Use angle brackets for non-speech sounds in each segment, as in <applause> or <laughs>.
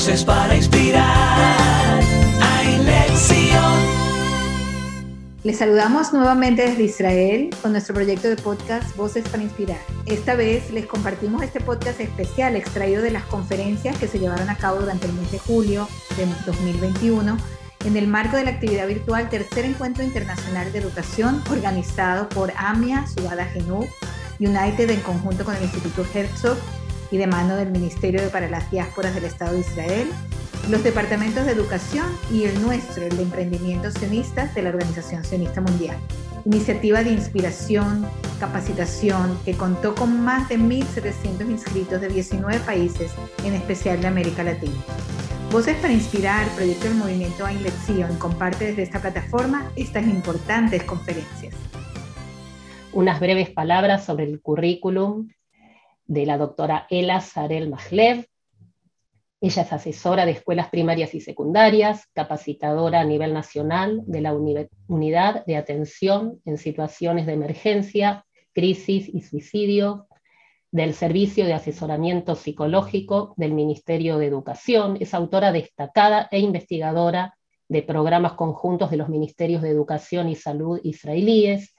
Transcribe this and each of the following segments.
Voces para inspirar. Hay lección. Les saludamos nuevamente desde Israel con nuestro proyecto de podcast Voces para Inspirar. Esta vez les compartimos este podcast especial extraído de las conferencias que se llevaron a cabo durante el mes de julio de 2021 en el marco de la actividad virtual Tercer Encuentro Internacional de Educación organizado por AMIA, Subada Genú, United en conjunto con el Instituto Herzog y de mano del Ministerio para las Diásporas del Estado de Israel, los departamentos de educación y el nuestro, el de emprendimientos sionistas de la Organización Sionista Mundial. Iniciativa de inspiración, capacitación que contó con más de 1.700 inscritos de 19 países, en especial de América Latina. Voces para Inspirar, proyecto del movimiento A Lección, comparte desde esta plataforma estas importantes conferencias. Unas breves palabras sobre el currículum de la doctora Ela Sarel Mahlev. Ella es asesora de escuelas primarias y secundarias, capacitadora a nivel nacional de la Unidad de Atención en Situaciones de Emergencia, Crisis y Suicidio del Servicio de Asesoramiento Psicológico del Ministerio de Educación. Es autora destacada e investigadora de programas conjuntos de los Ministerios de Educación y Salud israelíes.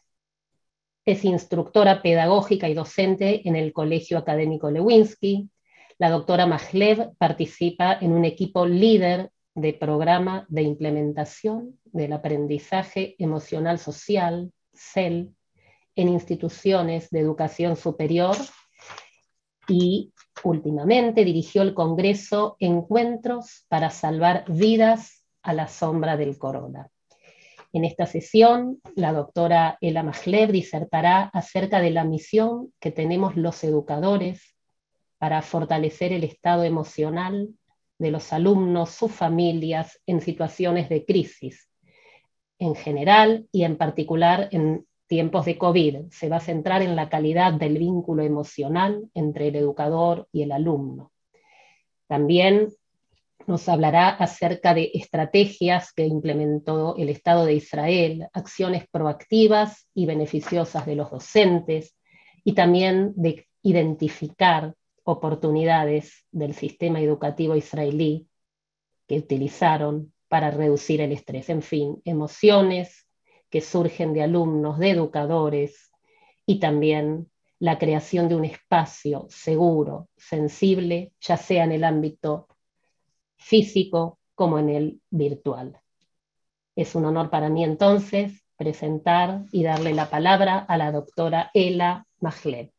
Es instructora pedagógica y docente en el Colegio Académico Lewinsky. La doctora Mahlev participa en un equipo líder de programa de implementación del aprendizaje emocional social, CEL, en instituciones de educación superior y últimamente dirigió el Congreso Encuentros para Salvar Vidas a la Sombra del Corona. En esta sesión, la doctora Ela Mahlev disertará acerca de la misión que tenemos los educadores para fortalecer el estado emocional de los alumnos, sus familias en situaciones de crisis, en general y en particular en tiempos de COVID. Se va a centrar en la calidad del vínculo emocional entre el educador y el alumno. También nos hablará acerca de estrategias que implementó el Estado de Israel, acciones proactivas y beneficiosas de los docentes y también de identificar oportunidades del sistema educativo israelí que utilizaron para reducir el estrés. En fin, emociones que surgen de alumnos, de educadores y también la creación de un espacio seguro, sensible, ya sea en el ámbito físico como en el virtual. Es un honor para mí entonces presentar y darle la palabra a la doctora Ela Mahlev.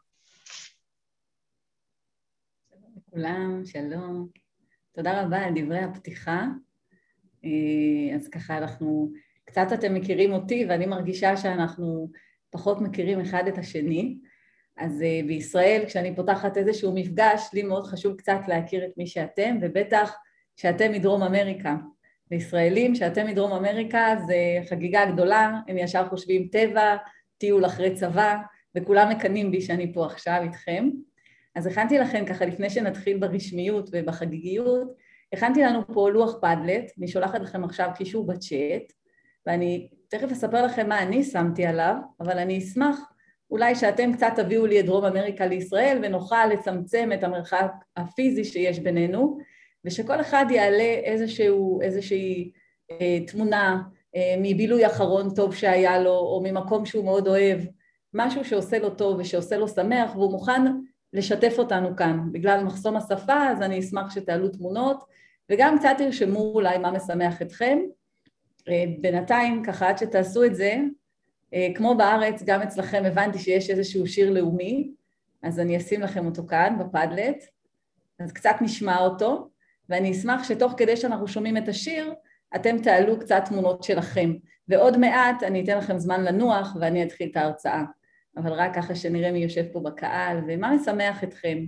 לכולם, שלום. תודה רבה על דברי הפתיחה. אז ככה אנחנו, קצת אתם מכירים אותי ואני מרגישה שאנחנו פחות מכירים אחד את השני. אז בישראל כשאני פותחת איזשהו מפגש, לי מאוד חשוב קצת להכיר את מי שאתם, ובטח שאתם מדרום אמריקה. לישראלים, שאתם מדרום אמריקה זה חגיגה גדולה, הם ישר חושבים טבע, טיול אחרי צבא, וכולם מקנאים בי שאני פה עכשיו איתכם. אז הכנתי לכם ככה לפני שנתחיל ברשמיות ובחגיגיות, הכנתי לנו פה לוח פדלט, אני שולחת לכם עכשיו קישור בצ'אט, ואני תכף אספר לכם מה אני שמתי עליו, אבל אני אשמח אולי שאתם קצת תביאו לי את דרום אמריקה לישראל ונוכל לצמצם את המרחק הפיזי שיש בינינו, ושכל אחד יעלה איזשהו, איזושהי אה, תמונה אה, מבילוי אחרון טוב שהיה לו, או ממקום שהוא מאוד אוהב, משהו שעושה לו טוב ושעושה לו שמח, והוא מוכן לשתף אותנו כאן. בגלל מחסום השפה, אז אני אשמח שתעלו תמונות, וגם קצת תרשמו אולי מה משמח אתכם. אה, בינתיים, ככה עד שתעשו את זה, אה, כמו בארץ, גם אצלכם הבנתי שיש איזשהו שיר לאומי, אז אני אשים לכם אותו כאן בפדלט, אז קצת נשמע אותו. ואני אשמח שתוך כדי שאנחנו שומעים את השיר, אתם תעלו קצת תמונות שלכם. ועוד מעט אני אתן לכם זמן לנוח ואני אתחיל את ההרצאה. אבל רק ככה שנראה מי יושב פה בקהל ומה משמח אתכם.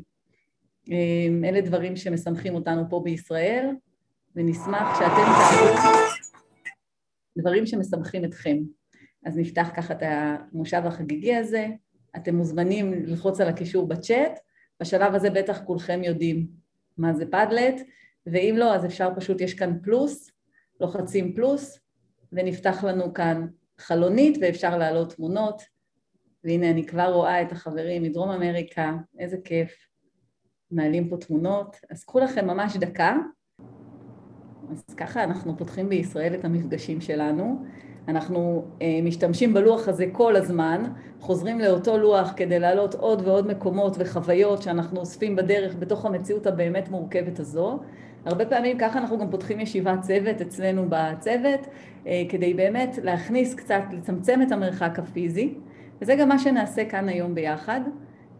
אלה דברים שמשמחים אותנו פה בישראל, ונשמח שאתם תעלו דברים שמשמחים אתכם. אז נפתח ככה את המושב החגיגי הזה, אתם מוזמנים ללחוץ על הקישור בצ'אט, בשלב הזה בטח כולכם יודעים מה זה פדלט, ואם לא, אז אפשר פשוט, יש כאן פלוס, לוחצים פלוס, ונפתח לנו כאן חלונית ואפשר להעלות תמונות. והנה אני כבר רואה את החברים מדרום אמריקה, איזה כיף. מעלים פה תמונות. אז קחו לכם ממש דקה, אז ככה אנחנו פותחים בישראל את המפגשים שלנו. אנחנו אה, משתמשים בלוח הזה כל הזמן, חוזרים לאותו לוח כדי להעלות עוד ועוד מקומות וחוויות שאנחנו אוספים בדרך בתוך המציאות הבאמת מורכבת הזו. הרבה פעמים ככה אנחנו גם פותחים ישיבת צוות אצלנו בצוות, אה, כדי באמת להכניס קצת, לצמצם את המרחק הפיזי, וזה גם מה שנעשה כאן היום ביחד.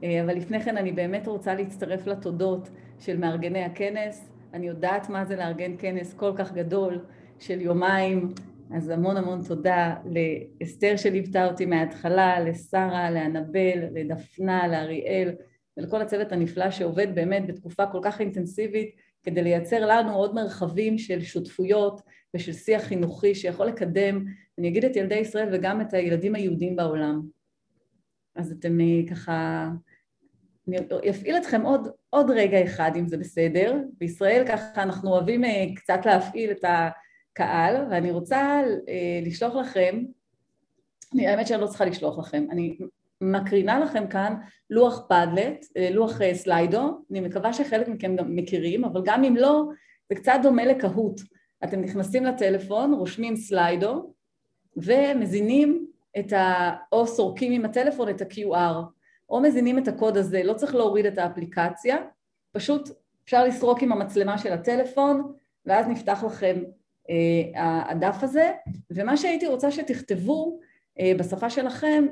אה, אבל לפני כן אני באמת רוצה להצטרף לתודות של מארגני הכנס. אני יודעת מה זה לארגן כנס כל כך גדול של יומיים, אז המון המון תודה לאסתר שליוותה אותי מההתחלה, לשרה, לאנבל, לדפנה, לאריאל ולכל הצוות הנפלא שעובד באמת בתקופה כל כך אינטנסיבית כדי לייצר לנו עוד מרחבים של שותפויות ושל שיח חינוכי שיכול לקדם, אני אגיד את ילדי ישראל וגם את הילדים היהודים בעולם. אז אתם אה, ככה, אני אפעיל אתכם עוד, עוד רגע אחד אם זה בסדר. בישראל ככה אנחנו אוהבים אה, קצת להפעיל את הקהל, ואני רוצה אה, לשלוח לכם, האמת שאני לא צריכה לשלוח לכם, אני מקרינה לכם כאן לוח פדלט, לוח סליידו, אני מקווה שחלק מכם גם מכירים, אבל גם אם לא, זה קצת דומה לקהוט. אתם נכנסים לטלפון, רושמים סליידו, ומזינים את ה... או סורקים עם הטלפון את ה-QR, או מזינים את הקוד הזה, לא צריך להוריד את האפליקציה, פשוט אפשר לסרוק עם המצלמה של הטלפון, ואז נפתח לכם אה, הדף הזה, ומה שהייתי רוצה שתכתבו אה, בשפה שלכם,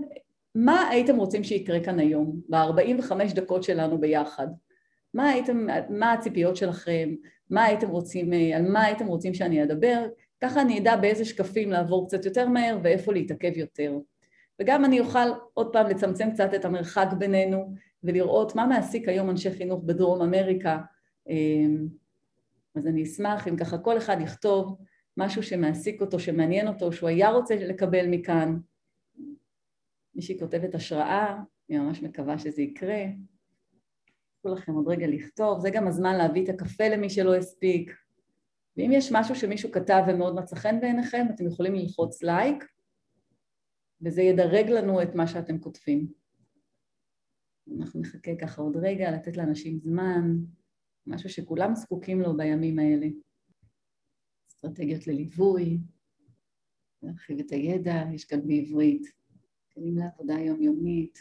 מה הייתם רוצים שיקרה כאן היום, ב-45 דקות שלנו ביחד? מה הייתם, מה הציפיות שלכם, מה הייתם רוצים, אה, על מה הייתם רוצים שאני אדבר, ככה אני אדע באיזה שקפים לעבור קצת יותר מהר ואיפה להתעכב יותר. וגם אני אוכל עוד פעם לצמצם קצת את המרחק בינינו ולראות מה מעסיק היום אנשי חינוך בדרום אמריקה. אמ, אז אני אשמח אם ככה כל אחד יכתוב משהו שמעסיק אותו, שמעניין אותו, שהוא היה רוצה לקבל מכאן. מישהי כותבת השראה, אני ממש מקווה שזה יקרה. תנו לכם עוד רגע לכתוב, זה גם הזמן להביא את הקפה למי שלא הספיק. ואם יש משהו שמישהו כתב ומאוד מצא חן בעיניכם, אתם יכולים ללחוץ לייק, וזה ידרג לנו את מה שאתם כותבים. אנחנו נחכה ככה עוד רגע, לתת לאנשים זמן, משהו שכולם זקוקים לו בימים האלה. אסטרטגיות לליווי, להרחיב את הידע, יש כאן בעברית, כלים לעבודה יומיומית.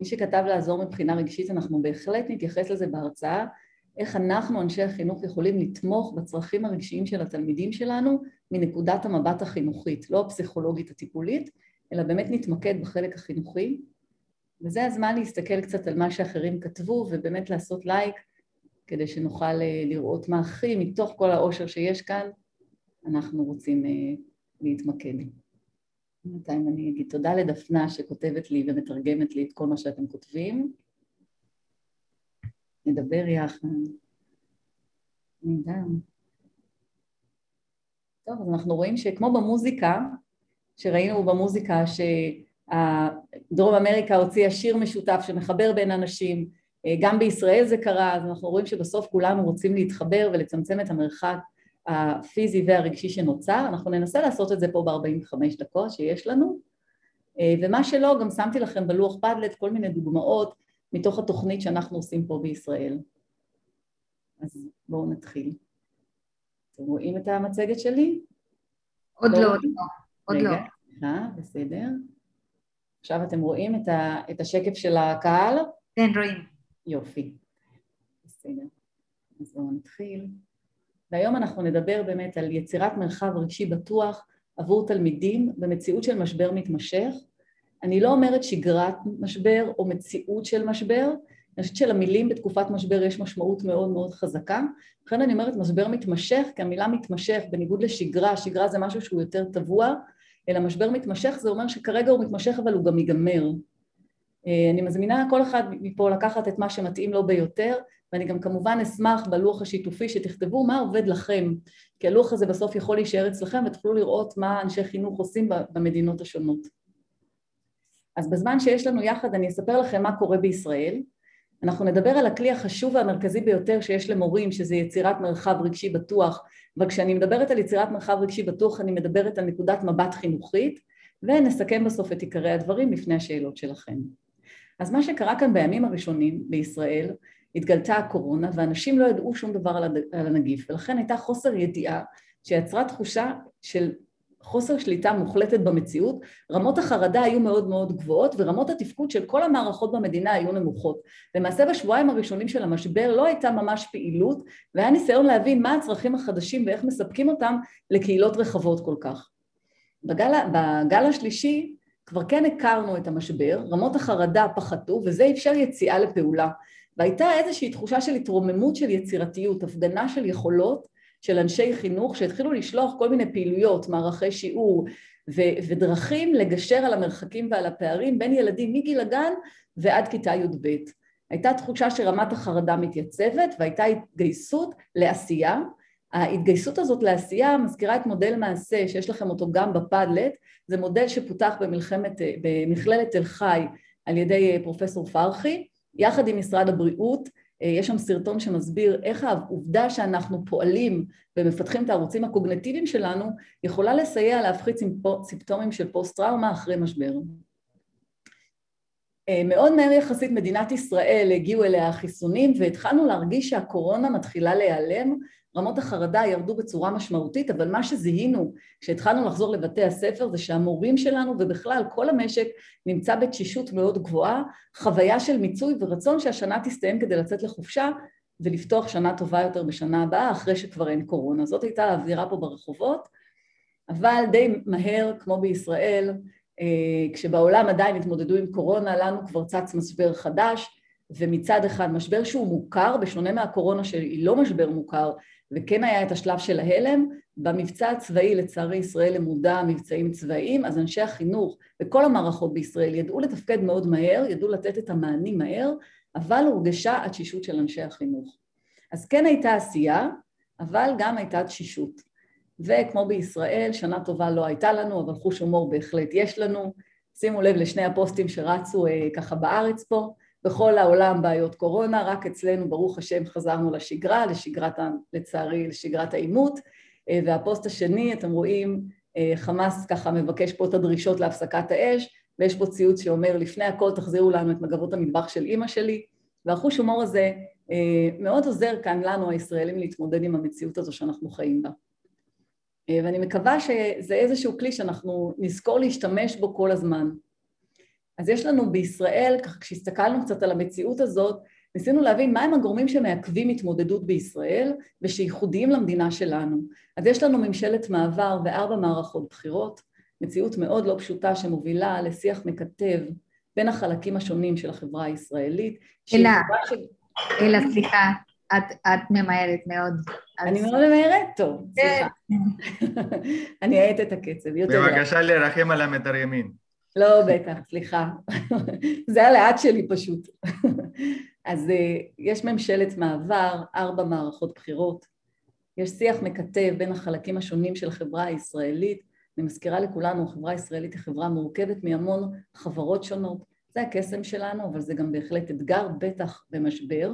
מי שכתב לעזור מבחינה רגשית, אנחנו בהחלט נתייחס לזה בהרצאה, איך אנחנו, אנשי החינוך, יכולים לתמוך בצרכים הרגשיים של התלמידים שלנו מנקודת המבט החינוכית, לא הפסיכולוגית הטיפולית, אלא באמת נתמקד בחלק החינוכי. וזה הזמן להסתכל קצת על מה שאחרים כתבו ובאמת לעשות לייק כדי שנוכל אה, לראות מה הכי מתוך כל העושר שיש כאן אנחנו רוצים אה, להתמקד. בינתיים אני אגיד תודה לדפנה שכותבת לי ומתרגמת לי את כל מה שאתם כותבים. נדבר יחד. טוב, אז אנחנו רואים שכמו במוזיקה, שראינו במוזיקה שדרום אמריקה הוציאה שיר משותף שמחבר בין אנשים, גם בישראל זה קרה, אז אנחנו רואים שבסוף כולנו רוצים להתחבר ולצמצם את המרחק הפיזי והרגשי שנוצר, אנחנו ננסה לעשות את זה פה ב-45 דקות שיש לנו, ומה שלא, גם שמתי לכם בלוח פדלט כל מיני דוגמאות מתוך התוכנית שאנחנו עושים פה בישראל. אז בואו נתחיל. אתם רואים את המצגת שלי? עוד לא, עוד לא. עוד רגע, לא. סליחה, בסדר. עכשיו אתם רואים את, ה, את השקף של הקהל? כן, רואים. יופי. בסדר. אז בואו נתחיל. והיום אנחנו נדבר באמת על יצירת מרחב רגשי בטוח עבור תלמידים במציאות של משבר מתמשך. אני לא אומרת שגרת משבר או מציאות של משבר, אני חושבת שלמילים בתקופת משבר יש משמעות מאוד מאוד חזקה, לכן אני אומרת משבר מתמשך, כי המילה מתמשך בניגוד לשגרה, שגרה זה משהו שהוא יותר טבוע, אלא משבר מתמשך זה אומר שכרגע הוא מתמשך אבל הוא גם ייגמר. אה, אני מזמינה כל אחד מפה לקחת את מה שמתאים לו ביותר, ואני גם כמובן אשמח בלוח השיתופי שתכתבו מה עובד לכם, כי הלוח הזה בסוף יכול להישאר אצלכם ותוכלו לראות מה אנשי חינוך עושים במדינות השונות. אז בזמן שיש לנו יחד אני אספר לכם מה קורה בישראל. אנחנו נדבר על הכלי החשוב והמרכזי ביותר שיש למורים, שזה יצירת מרחב רגשי בטוח, אבל כשאני מדברת על יצירת מרחב רגשי בטוח אני מדברת על נקודת מבט חינוכית, ונסכם בסוף את עיקרי הדברים לפני השאלות שלכם. אז מה שקרה כאן בימים הראשונים בישראל, התגלתה הקורונה ואנשים לא ידעו שום דבר על הנגיף ולכן הייתה חוסר ידיעה שיצרה תחושה של חוסר שליטה מוחלטת במציאות, רמות החרדה היו מאוד מאוד גבוהות ורמות התפקוד של כל המערכות במדינה היו נמוכות. למעשה בשבועיים הראשונים של המשבר לא הייתה ממש פעילות והיה ניסיון להבין מה הצרכים החדשים ואיך מספקים אותם לקהילות רחבות כל כך. בגל, בגל השלישי כבר כן הכרנו את המשבר, רמות החרדה פחתו וזה אפשר יציאה לפעולה והייתה איזושהי תחושה של התרוממות של יצירתיות, הפגנה של יכולות של אנשי חינוך שהתחילו לשלוח כל מיני פעילויות, מערכי שיעור ו- ודרכים לגשר על המרחקים ועל הפערים בין ילדים מגיל הגן ועד כיתה י"ב. הייתה תחושה שרמת החרדה מתייצבת והייתה התגייסות לעשייה. ההתגייסות הזאת לעשייה מזכירה את מודל מעשה שיש לכם אותו גם בפאדלט, זה מודל שפותח במלחמת, במכללת תל חי על ידי פרופסור פרחי, יחד עם משרד הבריאות אה, יש שם סרטון שמסביר איך העובדה שאנחנו פועלים ומפתחים את הערוצים הקוגנטיביים שלנו יכולה לסייע להפחית סימפטומים של פוסט-טראומה אחרי משבר. אה, מאוד מהר יחסית מדינת ישראל הגיעו אליה החיסונים והתחלנו להרגיש שהקורונה מתחילה להיעלם רמות החרדה ירדו בצורה משמעותית, אבל מה שזיהינו כשהתחלנו לחזור לבתי הספר זה שהמורים שלנו ובכלל כל המשק נמצא בתשישות מאוד גבוהה, חוויה של מיצוי ורצון שהשנה תסתיים כדי לצאת לחופשה ולפתוח שנה טובה יותר בשנה הבאה אחרי שכבר אין קורונה. זאת הייתה האווירה פה ברחובות, אבל די מהר, כמו בישראל, אה, כשבעולם עדיין התמודדו עם קורונה, לנו כבר צץ משבר חדש, ומצד אחד משבר שהוא מוכר, בשונה מהקורונה שהיא לא משבר מוכר, וכן היה את השלב של ההלם, במבצע הצבאי לצערי ישראל למודע מבצעים צבאיים, אז אנשי החינוך וכל המערכות בישראל ידעו לתפקד מאוד מהר, ידעו לתת את המענים מהר, אבל הורגשה התשישות של אנשי החינוך. אז כן הייתה עשייה, אבל גם הייתה תשישות. וכמו בישראל, שנה טובה לא הייתה לנו, אבל חוש הומור בהחלט יש לנו. שימו לב לשני הפוסטים שרצו אה, ככה בארץ פה. בכל העולם בעיות קורונה, רק אצלנו ברוך השם חזרנו לשגרה, לשגרת, לצערי לשגרת העימות, אה, והפוסט השני, אתם רואים, אה, חמאס ככה מבקש פה את הדרישות להפסקת האש, ויש פה ציוץ שאומר לפני הכל תחזירו לנו את מגבות המטבח של אימא שלי, והחוש הומור הזה אה, מאוד עוזר כאן לנו הישראלים להתמודד עם המציאות הזו שאנחנו חיים בה. ואני מקווה שזה איזשהו כלי שאנחנו נזכור להשתמש בו כל הזמן. אז יש לנו בישראל, ככה כשהסתכלנו קצת על המציאות הזאת, ניסינו להבין מהם הגורמים שמעכבים התמודדות בישראל ושייחודיים למדינה שלנו. אז יש לנו ממשלת מעבר וארבע מערכות בחירות, מציאות מאוד לא פשוטה שמובילה לשיח מקטב בין החלקים השונים של החברה הישראלית. אלה, ש... אלה, סליחה, את, את ממהרת מאוד. אני מאוד ממהרת? טוב, סליחה. כן. <laughs> אני אעט את הקצב. בבקשה לרחם על המתרגמים. לא, בטח, סליחה. <laughs> זה הלאט שלי פשוט. <laughs> אז אה, יש ממשלת מעבר, ארבע מערכות בחירות, יש שיח מקטב בין החלקים השונים של החברה הישראלית. אני מזכירה לכולנו, החברה הישראלית היא חברה מורכבת מהמון חברות שונות. זה הקסם שלנו, אבל זה גם בהחלט אתגר, בטח במשבר.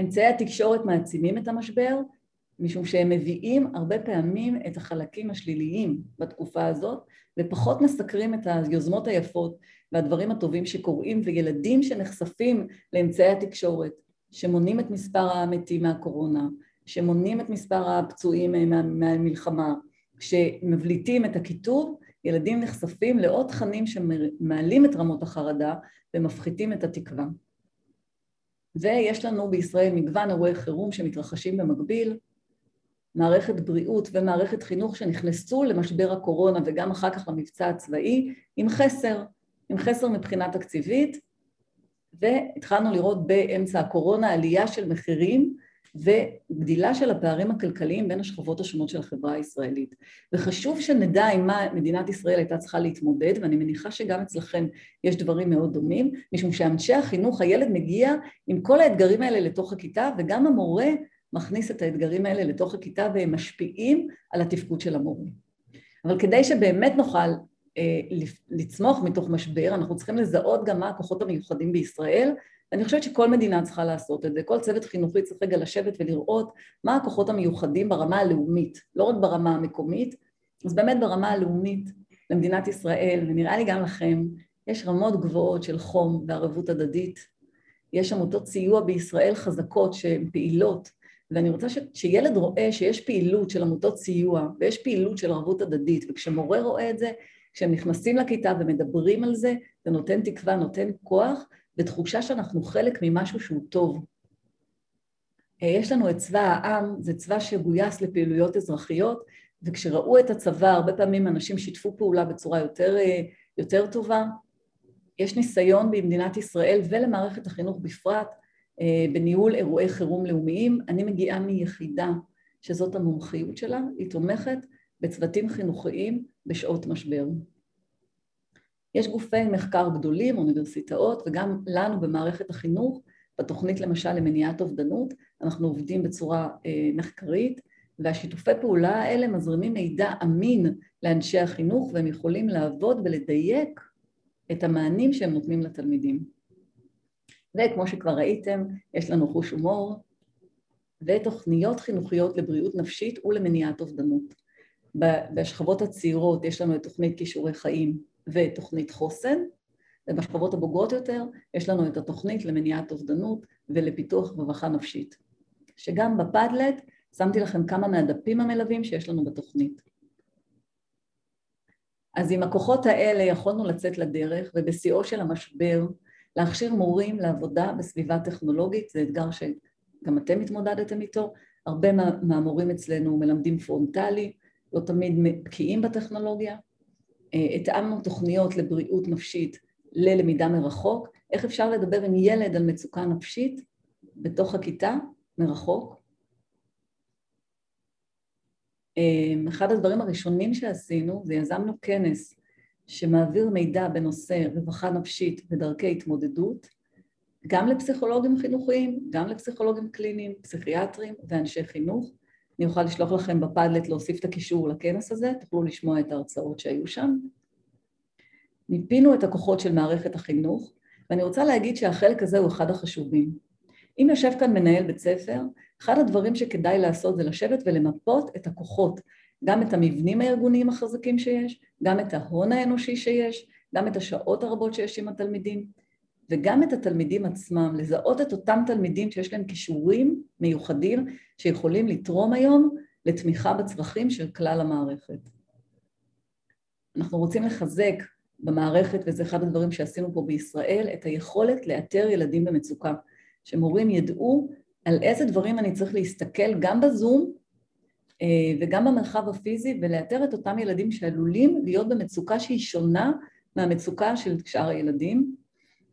אמצעי התקשורת מעצימים את המשבר, משום שהם מביאים הרבה פעמים את החלקים השליליים בתקופה הזאת ופחות מסקרים את היוזמות היפות והדברים הטובים שקורים וילדים שנחשפים לאמצעי התקשורת שמונים את מספר המתים מהקורונה, שמונים את מספר הפצועים מהמלחמה, שמבליטים את הקיטוב, ילדים נחשפים לעוד תכנים שמעלים את רמות החרדה ומפחיתים את התקווה. ויש לנו בישראל מגוון אירועי חירום שמתרחשים במקביל, מערכת בריאות ומערכת חינוך שנכנסו למשבר הקורונה וגם אחר כך למבצע הצבאי עם חסר, עם חסר מבחינה תקציבית והתחלנו לראות באמצע הקורונה עלייה של מחירים וגדילה של הפערים הכלכליים בין השכבות השונות של החברה הישראלית. וחשוב שנדע עם מה מדינת ישראל הייתה צריכה להתמודד, ואני מניחה שגם אצלכם יש דברים מאוד דומים, משום שאנשי החינוך, הילד מגיע עם כל האתגרים האלה לתוך הכיתה, וגם המורה מכניס את האתגרים האלה לתוך הכיתה והם משפיעים על התפקוד של המורים. אבל כדי שבאמת נוכל אה, לצמוח מתוך משבר, אנחנו צריכים לזהות גם מה הכוחות המיוחדים בישראל, ואני חושבת שכל מדינה צריכה לעשות את זה, כל צוות חינוכי צריך רגע לשבת ולראות מה הכוחות המיוחדים ברמה הלאומית, לא רק ברמה המקומית, אז באמת ברמה הלאומית למדינת ישראל, ונראה לי גם לכם, יש רמות גבוהות של חום וערבות הדדית, יש עמותות סיוע בישראל חזקות שהן פעילות, ואני רוצה ש, שילד רואה שיש פעילות של עמותות סיוע ויש פעילות של ערבות הדדית, וכשמורה רואה את זה, כשהם נכנסים לכיתה ומדברים על זה, זה נותן תקווה, נותן כוח, ותחושה שאנחנו חלק ממשהו שהוא טוב. אה, יש לנו את צבא העם, זה צבא שגויס לפעילויות אזרחיות, וכשראו את הצבא, הרבה פעמים אנשים שיתפו פעולה בצורה יותר, אה, יותר טובה. יש ניסיון במדינת ישראל ולמערכת החינוך בפרט בניהול אירועי חירום לאומיים. אני מגיעה מיחידה שזאת המומחיות שלה, היא תומכת בצוותים חינוכיים בשעות משבר. יש גופי מחקר גדולים, אוניברסיטאות, וגם לנו במערכת החינוך, בתוכנית למשל למניעת אובדנות, אנחנו עובדים בצורה אה, מחקרית, והשיתופי פעולה האלה מזרימים מידע אמין לאנשי החינוך, והם יכולים לעבוד ולדייק את המענים שהם נותנים לתלמידים. וכמו שכבר ראיתם, יש לנו חוש הומור ותוכניות חינוכיות לבריאות נפשית ולמניעת אובדנות. בשכבות הצעירות יש לנו את תוכנית כישורי חיים ותוכנית חוסן, ובשכבות הבוגרות יותר יש לנו את התוכנית למניעת אובדנות ולפיתוח רווחה נפשית. שגם בפאדלט שמתי לכם כמה מהדפים המלווים שיש לנו בתוכנית. אז עם הכוחות האלה יכולנו לצאת לדרך, ובשיאו של המשבר להכשיר מורים לעבודה בסביבה טכנולוגית, זה אתגר שגם אתם התמודדתם איתו, הרבה מהמורים אצלנו מלמדים פרונטלי, לא תמיד בקיאים בטכנולוגיה. אה, התאמנו תוכניות לבריאות נפשית ללמידה מרחוק, איך אפשר לדבר עם ילד על מצוקה נפשית בתוך הכיתה, מרחוק. אה, אחד הדברים הראשונים שעשינו זה יזמנו כנס שמעביר מידע בנושא רווחה נפשית ודרכי התמודדות, גם לפסיכולוגים חינוכיים, גם לפסיכולוגים קליניים, פסיכיאטרים ואנשי חינוך. אני אוכל לשלוח לכם בפאדלט להוסיף את הקישור לכנס הזה, תוכלו לשמוע את ההרצאות שהיו שם. מיפינו את הכוחות של מערכת החינוך, ואני רוצה להגיד שהחלק הזה הוא אחד החשובים. אם יושב כאן מנהל בית ספר, אחד הדברים שכדאי לעשות זה לשבת ולמפות את הכוחות, גם את המבנים הארגוניים החזקים שיש, גם את ההון האנושי שיש, גם את השעות הרבות שיש עם התלמידים, וגם את התלמידים עצמם, לזהות את אותם תלמידים שיש להם כישורים מיוחדים שיכולים לתרום היום לתמיכה בצרכים של כלל המערכת. אנחנו רוצים לחזק במערכת, וזה אחד הדברים שעשינו פה בישראל, את היכולת לאתר ילדים במצוקה, שמורים ידעו על איזה דברים אני צריך להסתכל גם בזום וגם במרחב הפיזי, ולאתר את אותם ילדים שעלולים להיות במצוקה שהיא שונה מהמצוקה של שאר הילדים.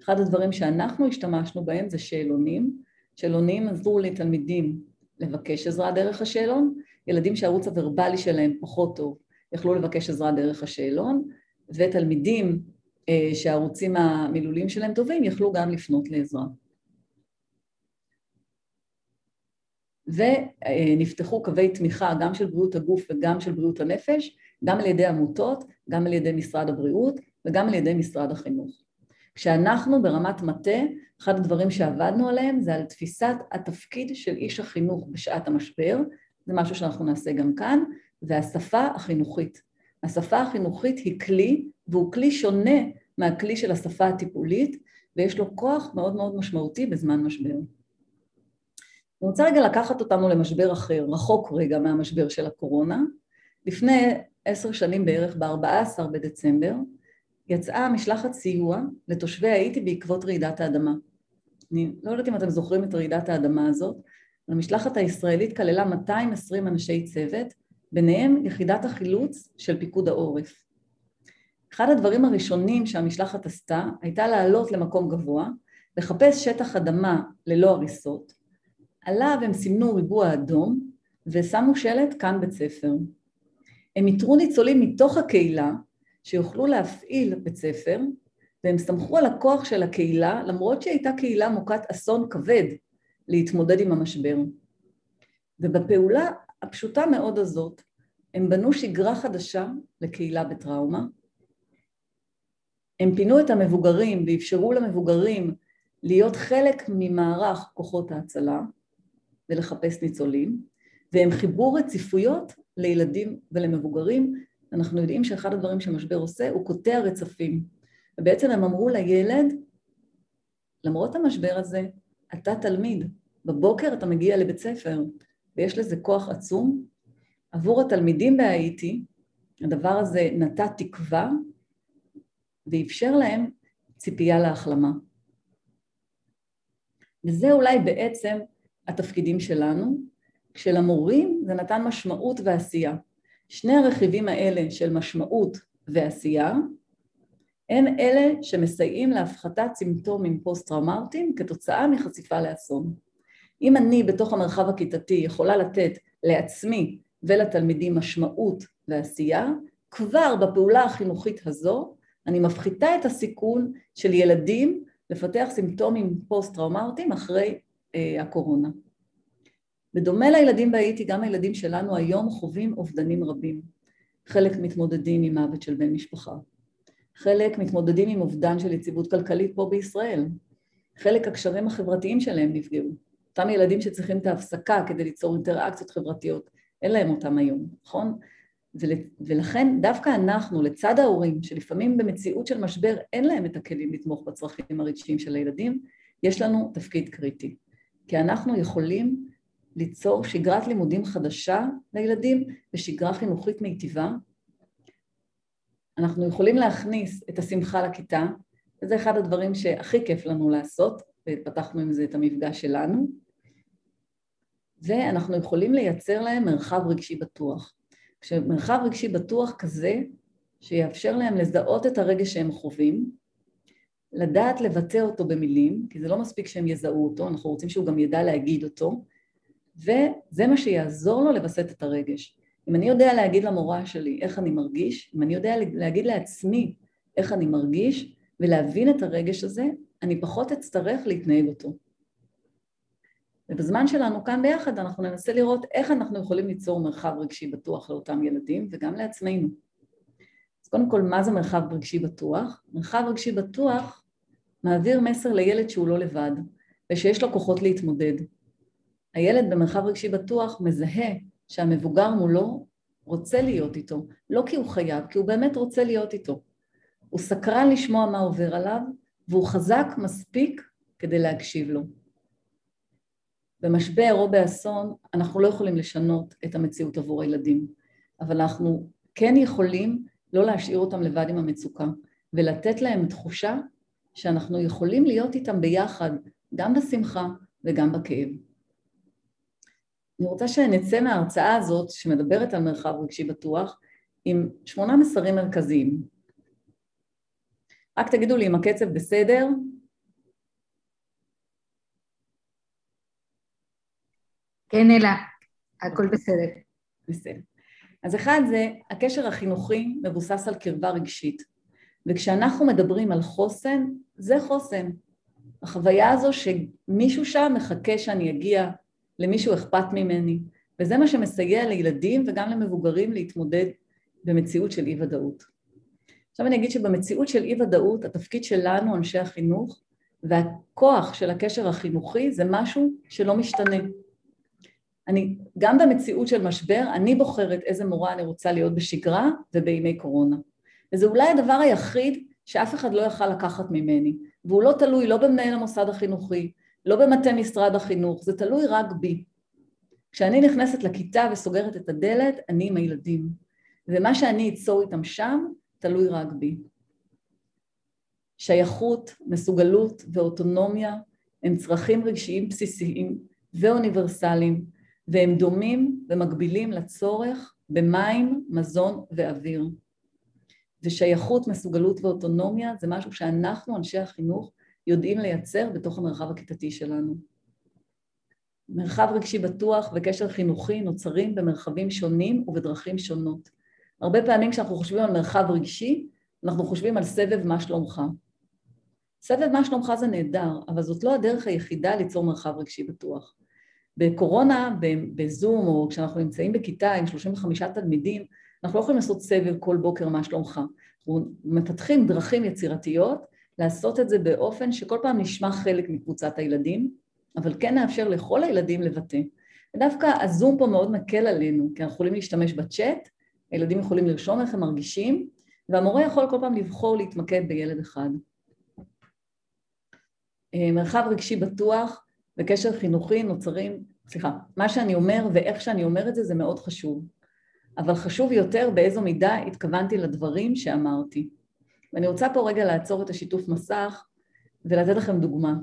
אחד הדברים שאנחנו השתמשנו בהם זה שאלונים. שאלונים עזרו לתלמידים לבקש עזרה דרך השאלון, ילדים שהערוץ הוורבלי שלהם פחות טוב יכלו לבקש עזרה דרך השאלון, ותלמידים אה, שהערוצים המילוליים שלהם טובים יכלו גם לפנות לעזרה. ונפתחו קווי תמיכה גם של בריאות הגוף וגם של בריאות הנפש, גם על ידי עמותות, גם על ידי משרד הבריאות וגם על ידי משרד החינוך. כשאנחנו ברמת מטה, אחד הדברים שעבדנו עליהם זה על תפיסת התפקיד של איש החינוך בשעת המשבר, זה משהו שאנחנו נעשה גם כאן, והשפה החינוכית. השפה החינוכית היא כלי, והוא כלי שונה מהכלי של השפה הטיפולית, ויש לו כוח מאוד מאוד משמעותי בזמן משבר. אני רוצה רגע לקחת אותנו למשבר אחר, רחוק רגע מהמשבר של הקורונה. לפני עשר שנים בערך, ב-14 בדצמבר, יצאה משלחת סיוע לתושבי האיטי בעקבות רעידת האדמה. אני לא יודעת אם אתם זוכרים את רעידת האדמה הזאת, המשלחת הישראלית כללה 220 אנשי צוות, ביניהם יחידת החילוץ של פיקוד העורף. אחד הדברים הראשונים שהמשלחת עשתה הייתה לעלות למקום גבוה, לחפש שטח אדמה ללא הריסות, עליו הם סימנו ריבוע אדום ושמו שלט כאן בית ספר. הם איתרו ניצולים מתוך הקהילה שיוכלו להפעיל בית ספר והם סמכו על הכוח של הקהילה למרות שהיא הייתה קהילה מוכת אסון כבד להתמודד עם המשבר. ובפעולה הפשוטה מאוד הזאת הם בנו שגרה חדשה לקהילה בטראומה. הם פינו את המבוגרים ואפשרו למבוגרים להיות חלק ממערך כוחות ההצלה ולחפש ניצולים, והם חיברו רציפויות לילדים ולמבוגרים. אנחנו יודעים שאחד הדברים שמשבר עושה הוא קוטע רצפים. ובעצם הם אמרו לילד, למרות המשבר הזה, אתה תלמיד. בבוקר אתה מגיע לבית ספר, ויש לזה כוח עצום. עבור התלמידים בהאיטי, הדבר הזה נטע תקווה ואפשר להם ציפייה להחלמה. וזה אולי בעצם התפקידים שלנו, כשלמורים זה נתן משמעות ועשייה. שני הרכיבים האלה של משמעות ועשייה, הם אלה שמסייעים להפחתת סימפטומים פוסט-טראומטיים כתוצאה מחשיפה לאסון. אם אני בתוך המרחב הכיתתי יכולה לתת לעצמי ולתלמידים משמעות ועשייה, כבר בפעולה החינוכית הזו אני מפחיתה את הסיכון של ילדים לפתח סימפטומים פוסט-טראומטיים אחרי הקורונה. בדומה לילדים בהאיטי, גם הילדים שלנו היום חווים אובדנים רבים. חלק מתמודדים עם מוות של בן משפחה. חלק מתמודדים עם אובדן של יציבות כלכלית פה בישראל. חלק הקשרים החברתיים שלהם נפגעו. אותם ילדים שצריכים את ההפסקה כדי ליצור אינטראקציות חברתיות, אין להם אותם היום, נכון? ולכן דווקא אנחנו, לצד ההורים, שלפעמים במציאות של משבר אין להם את הכלים לתמוך בצרכים הרגשיים של הילדים, יש לנו תפקיד קריטי. כי אנחנו יכולים ליצור שגרת לימודים חדשה לילדים ושגרה חינוכית מיטיבה. אנחנו יכולים להכניס את השמחה לכיתה, וזה אחד הדברים שהכי כיף לנו לעשות, ופתחנו עם זה את המפגש שלנו, ואנחנו יכולים לייצר להם מרחב רגשי בטוח. כשמרחב רגשי בטוח כזה, שיאפשר להם לזהות את הרגש שהם חווים, לדעת לבטא אותו במילים, כי זה לא מספיק שהם יזהו אותו, אנחנו רוצים שהוא גם ידע להגיד אותו, וזה מה שיעזור לו לווסת את הרגש. אם אני יודע להגיד למורה שלי איך אני מרגיש, אם אני יודע להגיד לעצמי איך אני מרגיש ולהבין את הרגש הזה, אני פחות אצטרך להתנהג אותו. ובזמן שלנו כאן ביחד אנחנו ננסה לראות איך אנחנו יכולים ליצור מרחב רגשי בטוח לאותם ילדים וגם לעצמנו. קודם כל, מה זה מרחב רגשי בטוח? מרחב רגשי בטוח מעביר מסר לילד שהוא לא לבד ושיש לו כוחות להתמודד. הילד במרחב רגשי בטוח מזהה שהמבוגר מולו רוצה להיות איתו, לא כי הוא חייב, כי הוא באמת רוצה להיות איתו. הוא סקרן לשמוע מה עובר עליו והוא חזק מספיק כדי להקשיב לו. במשבר או באסון אנחנו לא יכולים לשנות את המציאות עבור הילדים, אבל אנחנו כן יכולים לא להשאיר אותם לבד עם המצוקה ולתת להם תחושה שאנחנו יכולים להיות איתם ביחד גם בשמחה וגם בכאב. אני רוצה שנצא מההרצאה הזאת שמדברת על מרחב רגשי בטוח עם שמונה מסרים מרכזיים. רק תגידו לי אם הקצב בסדר, כן, אלה, הכל בסדר. בסדר. אז אחד זה, הקשר החינוכי מבוסס על קרבה רגשית. וכשאנחנו מדברים על חוסן, זה חוסן. החוויה הזו שמישהו שם מחכה שאני אגיע, למישהו אכפת ממני, וזה מה שמסייע לילדים וגם למבוגרים להתמודד במציאות של אי ודאות. עכשיו אני אגיד שבמציאות של אי ודאות התפקיד שלנו אנשי החינוך והכוח של הקשר החינוכי זה משהו שלא משתנה. אני, גם במציאות של משבר, אני בוחרת איזה מורה אני רוצה להיות בשגרה ובימי קורונה. וזה אולי הדבר היחיד שאף אחד לא יכל לקחת ממני, והוא לא תלוי לא במנהל המוסד החינוכי, לא במטה משרד החינוך, זה תלוי רק בי. כשאני נכנסת לכיתה וסוגרת את הדלת, אני עם הילדים. ומה שאני אצור איתם שם, תלוי רק בי. שייכות, מסוגלות ואוטונומיה הם צרכים רגשיים בסיסיים ואוניברסליים והם דומים ומקבילים לצורך במים, מזון ואוויר. ושייכות, מסוגלות ואוטונומיה זה משהו שאנחנו, אנשי החינוך, יודעים לייצר בתוך המרחב הכיתתי שלנו. מרחב רגשי בטוח וקשר חינוכי נוצרים במרחבים שונים ובדרכים שונות. הרבה פעמים כשאנחנו חושבים על מרחב רגשי, אנחנו חושבים על סבב מה שלומך. סבב מה שלומך זה נהדר, אבל זאת לא הדרך היחידה ליצור מרחב רגשי בטוח. בקורונה, בזום, או כשאנחנו נמצאים בכיתה עם 35 תלמידים, אנחנו לא יכולים לעשות סבב כל בוקר מה שלומך. אנחנו מפתחים דרכים יצירתיות לעשות את זה באופן שכל פעם נשמע חלק מקבוצת הילדים, אבל כן נאפשר לכל הילדים לבטא. ודווקא הזום פה מאוד מקל עלינו, כי אנחנו יכולים להשתמש בצ'אט, הילדים יכולים לרשום איך הם מרגישים, והמורה יכול כל פעם לבחור להתמקד בילד אחד. אה, מרחב רגשי בטוח וקשר חינוכי נוצרים, סליחה, מה שאני אומר ואיך שאני אומר את זה זה מאוד חשוב, אבל חשוב יותר באיזו מידה התכוונתי לדברים שאמרתי. ואני רוצה פה רגע לעצור את השיתוף מסך ולתת לכם דוגמה.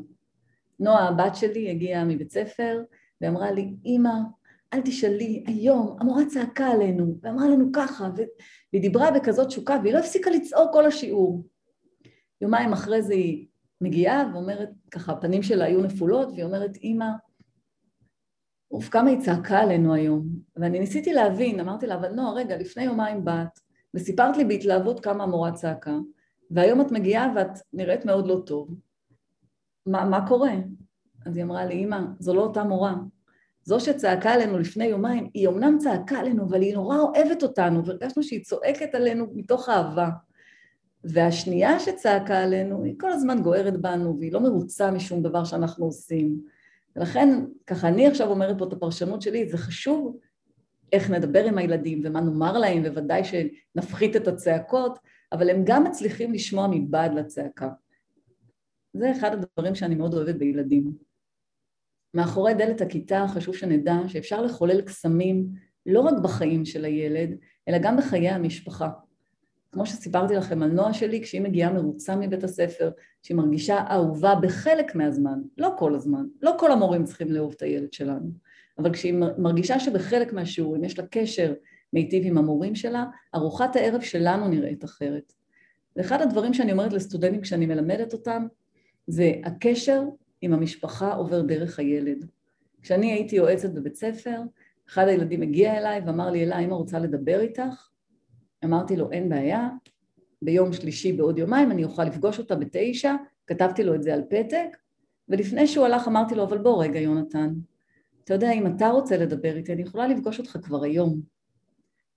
נועה, הבת שלי, הגיעה מבית ספר ואמרה לי, אמא, אל תשאלי, היום המורה צעקה עלינו ואמרה לנו ככה, והיא דיברה בכזאת תשוקה והיא לא הפסיקה לצעוק כל השיעור. יומיים אחרי זה היא מגיעה ואומרת, ככה הפנים שלה היו נפולות, והיא אומרת, אמא, אוף, כמה היא צעקה עלינו היום. ואני ניסיתי להבין, אמרתי לה, אבל נועה, רגע, לפני יומיים באת, וסיפרת לי בהתלהבות כמה המורה צעקה, והיום את מגיעה ואת נראית מאוד לא טוב. מה, מה קורה? אז היא אמרה לי, אמא, זו לא אותה מורה. זו שצעקה עלינו לפני יומיים, היא אמנם צעקה עלינו, אבל היא נורא אוהבת אותנו, והרגשנו שהיא צועקת עלינו מתוך אהבה. והשנייה שצעקה עלינו, היא כל הזמן גוערת בנו, והיא לא מרוצה משום דבר שאנחנו עושים. ולכן, ככה אני עכשיו אומרת פה את הפרשנות שלי, זה חשוב איך נדבר עם הילדים ומה נאמר להם, וודאי שנפחית את הצעקות, אבל הם גם מצליחים לשמוע מבעד לצעקה. זה אחד הדברים שאני מאוד אוהבת בילדים. מאחורי דלת הכיתה חשוב שנדע שאפשר לחולל קסמים לא רק בחיים של הילד, אלא גם בחיי המשפחה. כמו שסיפרתי לכם על נועה שלי, כשהיא מגיעה מרוצה מבית הספר, שהיא מרגישה אהובה בחלק מהזמן, לא כל הזמן, לא כל המורים צריכים לאהוב את הילד שלנו, אבל כשהיא מרגישה שבחלק מהשיעורים יש לה קשר מיטיב עם המורים שלה, ארוחת הערב שלנו נראית אחרת. ואחד הדברים שאני אומרת לסטודנטים כשאני מלמדת אותם, זה הקשר עם המשפחה עובר דרך הילד. כשאני הייתי יועצת בבית ספר, אחד הילדים הגיע אליי ואמר לי, אלה, אמא רוצה לדבר איתך? אמרתי לו, אין בעיה, ביום שלישי בעוד יומיים אני אוכל לפגוש אותה בתשע, כתבתי לו את זה על פתק, ולפני שהוא הלך אמרתי לו, אבל בוא רגע, יונתן, אתה יודע, אם אתה רוצה לדבר איתי, אני יכולה לפגוש אותך כבר היום.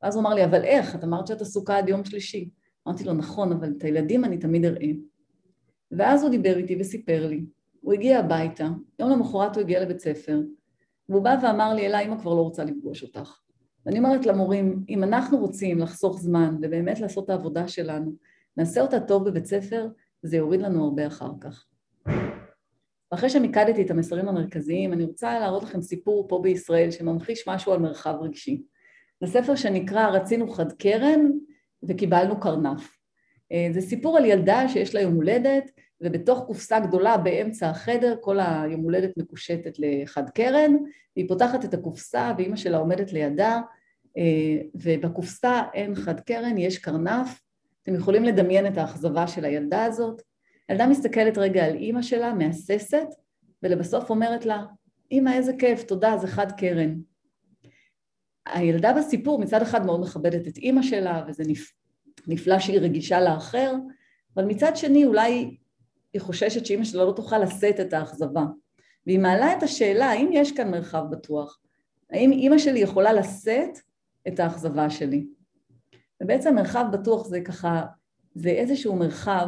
ואז הוא אמר לי, אבל איך? את אמרת שאת עסוקה עד יום שלישי. אמרתי לו, נכון, אבל את הילדים אני תמיד אראה. ואז הוא דיבר איתי וסיפר לי. הוא הגיע הביתה, יום למחרת הוא הגיע לבית ספר, והוא בא ואמר לי, אלה, אמא כבר לא רוצה לפגוש אותך. ואני אומרת למורים, אם אנחנו רוצים לחסוך זמן ובאמת לעשות את העבודה שלנו, נעשה אותה טוב בבית ספר, זה יוריד לנו הרבה אחר כך. ואחרי שמיקדתי את המסרים המרכזיים, אני רוצה להראות לכם סיפור פה בישראל שממחיש משהו על מרחב רגשי. זה ספר שנקרא רצינו חד קרן וקיבלנו קרנף. אה, זה סיפור על ילדה שיש לה יום הולדת, ובתוך קופסה גדולה באמצע החדר, כל היום הולדת מקושטת לחד קרן, והיא פותחת את הקופסה ואימא שלה עומדת לידה, אה, ובקופסה אין חד קרן, יש קרנף. אתם יכולים לדמיין את האכזבה של הילדה הזאת. הילדה מסתכלת רגע על אימא שלה, מהססת, ולבסוף אומרת לה, אימא איזה כיף, תודה, זה חד קרן. הילדה בסיפור מצד אחד מאוד מכבדת את אימא שלה, וזה נפלא שהיא רגישה לאחר, אבל מצד שני אולי היא חוששת שאימא שלה לא תוכל לשאת את האכזבה. והיא מעלה את השאלה, האם יש כאן מרחב בטוח? האם אימא שלי יכולה לשאת את האכזבה שלי? ובעצם מרחב בטוח זה ככה, זה איזשהו מרחב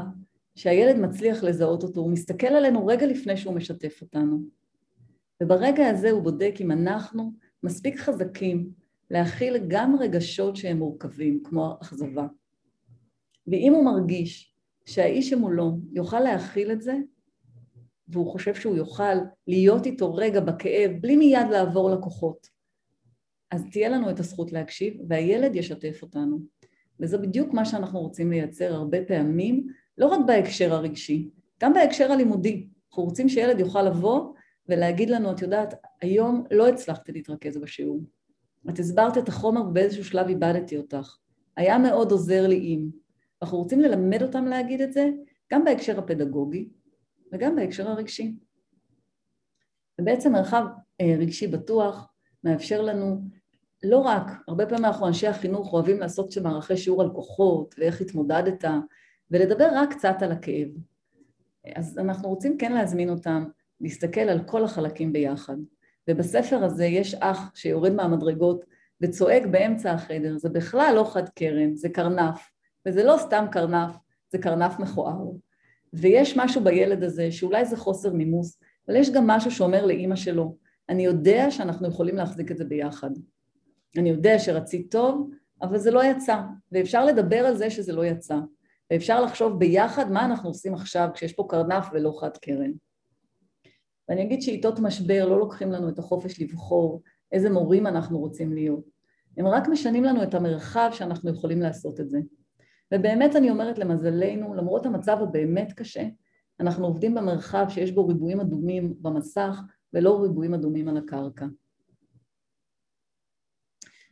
שהילד מצליח לזהות אותו, הוא מסתכל עלינו רגע לפני שהוא משתף אותנו. וברגע הזה הוא בודק אם אנחנו מספיק חזקים להכיל גם רגשות שהם מורכבים, כמו אכזבה. ואם הוא מרגיש שהאיש שמולו יוכל להכיל את זה, והוא חושב שהוא יוכל להיות איתו רגע בכאב, בלי מיד לעבור לקוחות, אז תהיה לנו את הזכות להקשיב, והילד ישתף אותנו. וזה בדיוק מה שאנחנו רוצים לייצר הרבה פעמים, לא רק בהקשר הרגשי, גם בהקשר הלימודי. אנחנו רוצים שילד יוכל לבוא ולהגיד לנו, את יודעת, היום לא הצלחתי להתרכז בשיעור. את הסברת את החומר ובאיזשהו שלב איבדתי אותך. היה מאוד עוזר לי אם. אנחנו רוצים ללמד אותם להגיד את זה, גם בהקשר הפדגוגי וגם בהקשר הרגשי. ובעצם מרחב אה, רגשי בטוח מאפשר לנו לא רק, הרבה פעמים אנחנו אנשי החינוך אוהבים לעשות שם מערכי שיעור על כוחות ואיך התמודדת ולדבר רק קצת על הכאב. אז אנחנו רוצים כן להזמין אותם להסתכל על כל החלקים ביחד. ובספר הזה יש אח שיורד מהמדרגות וצועק באמצע החדר, זה בכלל לא חד קרן, זה קרנף, וזה לא סתם קרנף, זה קרנף מכוער. ויש משהו בילד הזה שאולי זה חוסר נימוס, אבל יש גם משהו שאומר לאימא שלו, אני יודע שאנחנו יכולים להחזיק את זה ביחד. אני יודע שרצית טוב, אבל זה לא יצא, ואפשר לדבר על זה שזה לא יצא, ואפשר לחשוב ביחד מה אנחנו עושים עכשיו כשיש פה קרנף ולא חד קרן. ואני אגיד שעיתות משבר לא לוקחים לנו את החופש לבחור איזה מורים אנחנו רוצים להיות. הם רק משנים לנו את המרחב שאנחנו יכולים לעשות את זה. ובאמת אני אומרת למזלנו, למרות המצב הבאמת קשה, אנחנו עובדים במרחב שיש בו ריבועים אדומים במסך ולא ריבועים אדומים על הקרקע.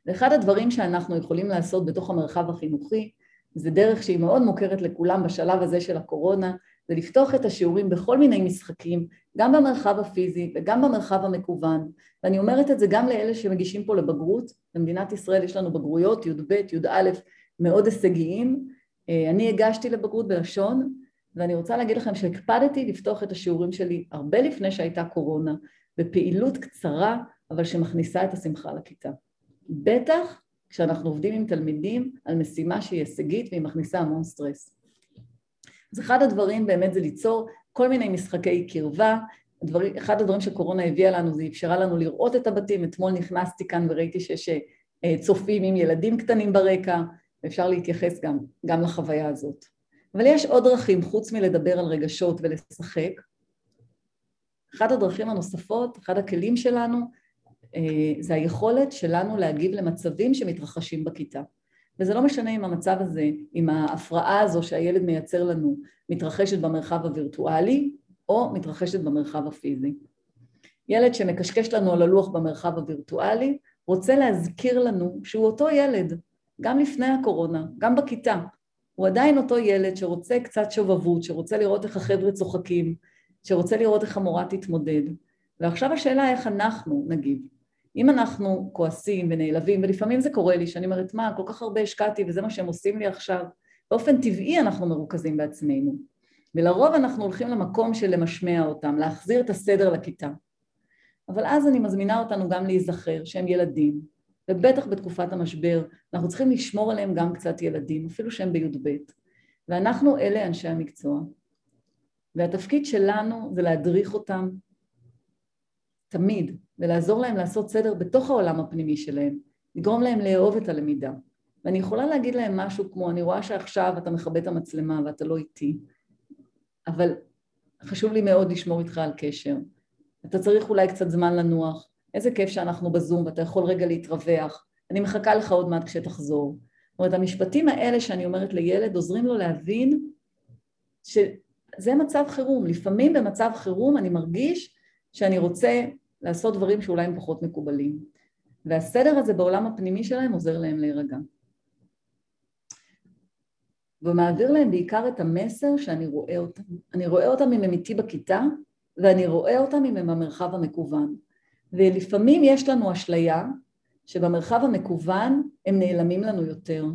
ואחד הדברים שאנחנו יכולים לעשות בתוך המרחב החינוכי, זה דרך שהיא מאוד מוכרת לכולם בשלב הזה של הקורונה, זה לפתוח את השיעורים בכל מיני משחקים, גם במרחב הפיזי וגם במרחב המקוון, ואני אומרת את זה גם לאלה שמגישים פה לבגרות, במדינת ישראל יש לנו בגרויות, י"ב, י"א, מאוד הישגיים, אה, אני הגשתי לבגרות בלשון, ואני רוצה להגיד לכם שהקפדתי לפתוח את השיעורים שלי הרבה לפני שהייתה קורונה, בפעילות קצרה, אבל שמכניסה את השמחה לכיתה. בטח כשאנחנו עובדים עם תלמידים על משימה שהיא הישגית והיא מכניסה המון סטרס. אז אחד הדברים באמת זה ליצור כל מיני משחקי קרבה, הדבר, אחד הדברים שקורונה הביאה לנו זה אפשרה לנו לראות את הבתים, אתמול נכנסתי כאן וראיתי שיש אה, צופים עם ילדים קטנים ברקע, ואפשר להתייחס גם, גם לחוויה הזאת. אבל יש עוד דרכים חוץ מלדבר על רגשות ולשחק. אחת הדרכים הנוספות, אחד הכלים שלנו, אה, זה היכולת שלנו להגיב למצבים שמתרחשים בכיתה. וזה לא משנה אם המצב הזה, אם ההפרעה הזו שהילד מייצר לנו מתרחשת במרחב הווירטואלי או מתרחשת במרחב הפיזי. ילד שמקשקש לנו על הלוח במרחב הווירטואלי רוצה להזכיר לנו שהוא אותו ילד, גם לפני הקורונה, גם בכיתה. הוא עדיין אותו ילד שרוצה קצת שובבות, שרוצה לראות איך החבר'ה צוחקים, שרוצה לראות איך המורה תתמודד. ועכשיו השאלה איך אנחנו נגיב. אם אנחנו כועסים ונעלבים, ולפעמים זה קורה לי, שאני אומרת, מה, כל כך הרבה השקעתי וזה מה שהם עושים לי עכשיו, באופן טבעי אנחנו מרוכזים בעצמנו. ולרוב אנחנו הולכים למקום של למשמע אותם, להחזיר את הסדר לכיתה. אבל אז אני מזמינה אותנו גם להיזכר שהם ילדים, ובטח בתקופת המשבר, אנחנו צריכים לשמור עליהם גם קצת ילדים, אפילו שהם בי"ב. ואנחנו אלה אנשי המקצוע. והתפקיד שלנו זה להדריך אותם תמיד, ולעזור להם לעשות סדר בתוך העולם הפנימי שלהם, לגרום להם לאהוב את הלמידה. ואני יכולה להגיד להם משהו כמו, אני רואה שעכשיו אתה מכבה את המצלמה ואתה לא איתי, אבל חשוב לי מאוד לשמור איתך על קשר. אתה צריך אולי קצת זמן לנוח, איזה כיף שאנחנו בזום ואתה יכול רגע להתרווח, אני מחכה לך עוד מעט כשתחזור. זאת אומרת, המשפטים האלה שאני אומרת לילד עוזרים לו להבין שזה מצב חירום. לפעמים במצב חירום אני מרגיש שאני רוצה לעשות דברים שאולי הם פחות מקובלים. והסדר הזה בעולם הפנימי שלהם עוזר להם להירגע. ומעביר להם בעיקר את המסר שאני רואה אותם. אני רואה אותם אם הם איתי בכיתה, ואני רואה אותם אם הם במרחב המקוון. ולפעמים יש לנו אשליה שבמרחב המקוון הם נעלמים לנו יותר.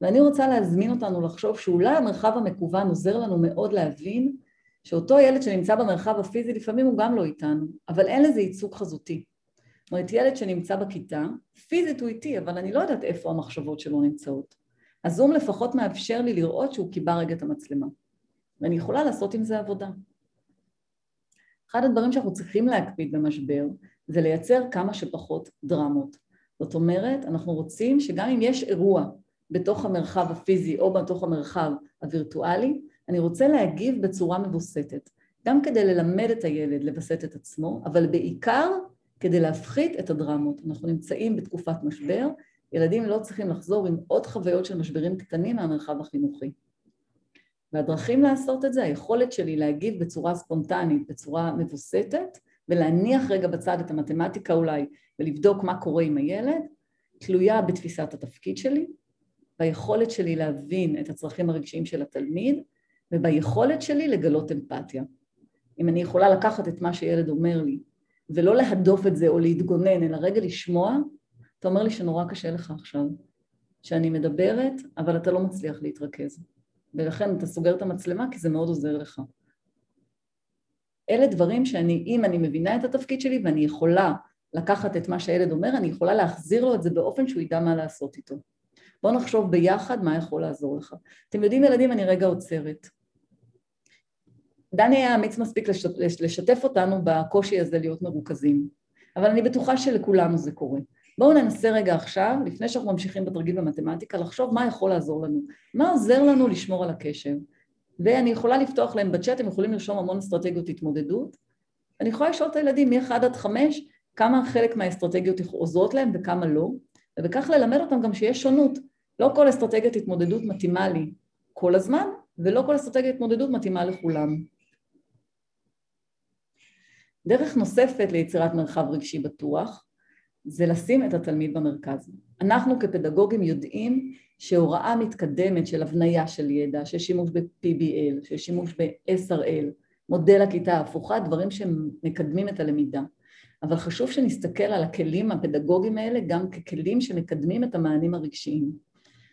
ואני רוצה להזמין אותנו לחשוב שאולי המרחב המקוון עוזר לנו מאוד להבין שאותו ילד שנמצא במרחב הפיזי לפעמים הוא גם לא איתנו, אבל אין לזה ייצוג חזותי. זאת אומרת, ילד שנמצא בכיתה, פיזית הוא איתי, אבל אני לא יודעת איפה המחשבות שלו נמצאות. הזום לפחות מאפשר לי לראות שהוא קיבה רגע את המצלמה, ואני יכולה לעשות עם זה עבודה. אחד הדברים שאנחנו צריכים להקפיד במשבר זה לייצר כמה שפחות דרמות. זאת אומרת, אנחנו רוצים שגם אם יש אירוע בתוך המרחב הפיזי או בתוך המרחב הווירטואלי, אני רוצה להגיב בצורה מבוסתת, גם כדי ללמד את הילד לווסת את עצמו, אבל בעיקר כדי להפחית את הדרמות. אנחנו נמצאים בתקופת משבר, ילדים לא צריכים לחזור עם עוד חוויות של משברים קטנים מהמרחב החינוכי. והדרכים לעשות את זה, היכולת שלי להגיב בצורה ספונטנית, בצורה מבוסתת, ולהניח רגע בצד את המתמטיקה אולי, ולבדוק מה קורה עם הילד, תלויה בתפיסת התפקיד שלי, ביכולת שלי להבין את הצרכים הרגשיים של התלמיד, וביכולת שלי לגלות אמפתיה. אם אני יכולה לקחת את מה שילד אומר לי, ולא להדוף את זה או להתגונן, אלא רגע לשמוע, אתה אומר לי שנורא קשה לך עכשיו, שאני מדברת, אבל אתה לא מצליח להתרכז. ולכן אתה סוגר את המצלמה כי זה מאוד עוזר לך. אלה דברים שאני, אם אני מבינה את התפקיד שלי ואני יכולה לקחת את מה שהילד אומר, אני יכולה להחזיר לו את זה באופן שהוא ידע מה לעשות איתו. בואו נחשוב ביחד מה יכול לעזור לך. אתם יודעים ילדים, אני רגע עוצרת. דני היה אמיץ מספיק לשתף אותנו בקושי הזה להיות מרוכזים, אבל אני בטוחה שלכולנו זה קורה. בואו ננסה רגע עכשיו, לפני שאנחנו ממשיכים בתרגיל במתמטיקה, לחשוב מה יכול לעזור לנו, מה עוזר לנו לשמור על הקשב. ואני יכולה לפתוח להם בצ'אט, הם יכולים לרשום המון אסטרטגיות התמודדות, אני יכולה לשאול את הילדים מ-1 עד 5, כמה חלק מהאסטרטגיות עוזרות להם וכמה לא, ובכך ללמד אותם גם שיש שונות. לא כל אסטרטגיית התמודדות מתאימה לי כל הזמן, ולא כל אסטרטגיית התמודדות מתאימה לכולם. דרך נוספת ליצירת מרחב רגשי בטוח זה לשים את התלמיד במרכז. אנחנו כפדגוגים יודעים שהוראה מתקדמת של הבניה של ידע, של שימוש ב-PBL, של שימוש ב-SRL, מודל הכיתה ההפוכה, דברים שמקדמים את הלמידה. אבל חשוב שנסתכל על הכלים הפדגוגיים האלה גם ככלים שמקדמים את המענים הרגשיים.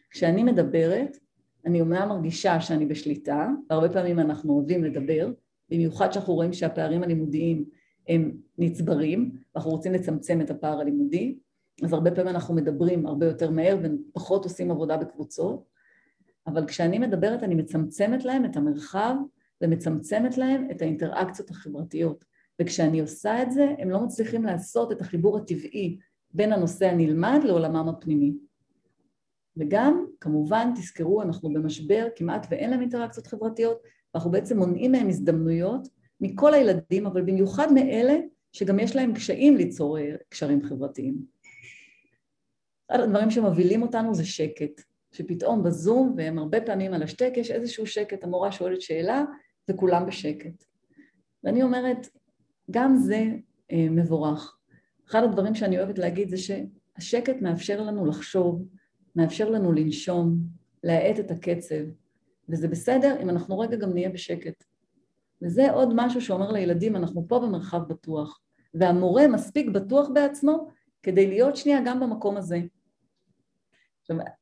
כשאני מדברת, אני אומנם מרגישה שאני בשליטה, והרבה פעמים אנחנו אוהבים לדבר, במיוחד שאנחנו רואים שהפערים הלימודיים הם נצברים, ואנחנו רוצים לצמצם את הפער הלימודי, אז הרבה פעמים אנחנו מדברים הרבה יותר מהר ופחות עושים עבודה בקבוצות, אבל כשאני מדברת אני מצמצמת להם את המרחב ומצמצמת להם את האינטראקציות החברתיות. וכשאני עושה את זה, הם לא מצליחים לעשות את החיבור הטבעי בין הנושא הנלמד לעולמם הפנימי. וגם, כמובן, תזכרו, אנחנו במשבר, כמעט ואין להם אינטראקציות חברתיות, ואנחנו בעצם מונעים מהם הזדמנויות מכל הילדים, אבל במיוחד מאלה שגם יש להם קשיים ליצור אה, קשרים חברתיים. אחד הדברים שמובילים אותנו זה שקט, שפתאום בזום, והם הרבה פעמים על השתק, יש איזשהו שקט, המורה שואלת שאלה וכולם בשקט. ואני אומרת, גם זה אה, מבורך. אחד הדברים שאני אוהבת להגיד זה שהשקט מאפשר לנו לחשוב, מאפשר לנו לנשום, להאט את הקצב, וזה בסדר אם אנחנו רגע גם נהיה בשקט. וזה עוד משהו שאומר לילדים, אנחנו פה במרחב בטוח, והמורה מספיק בטוח בעצמו כדי להיות שנייה גם במקום הזה.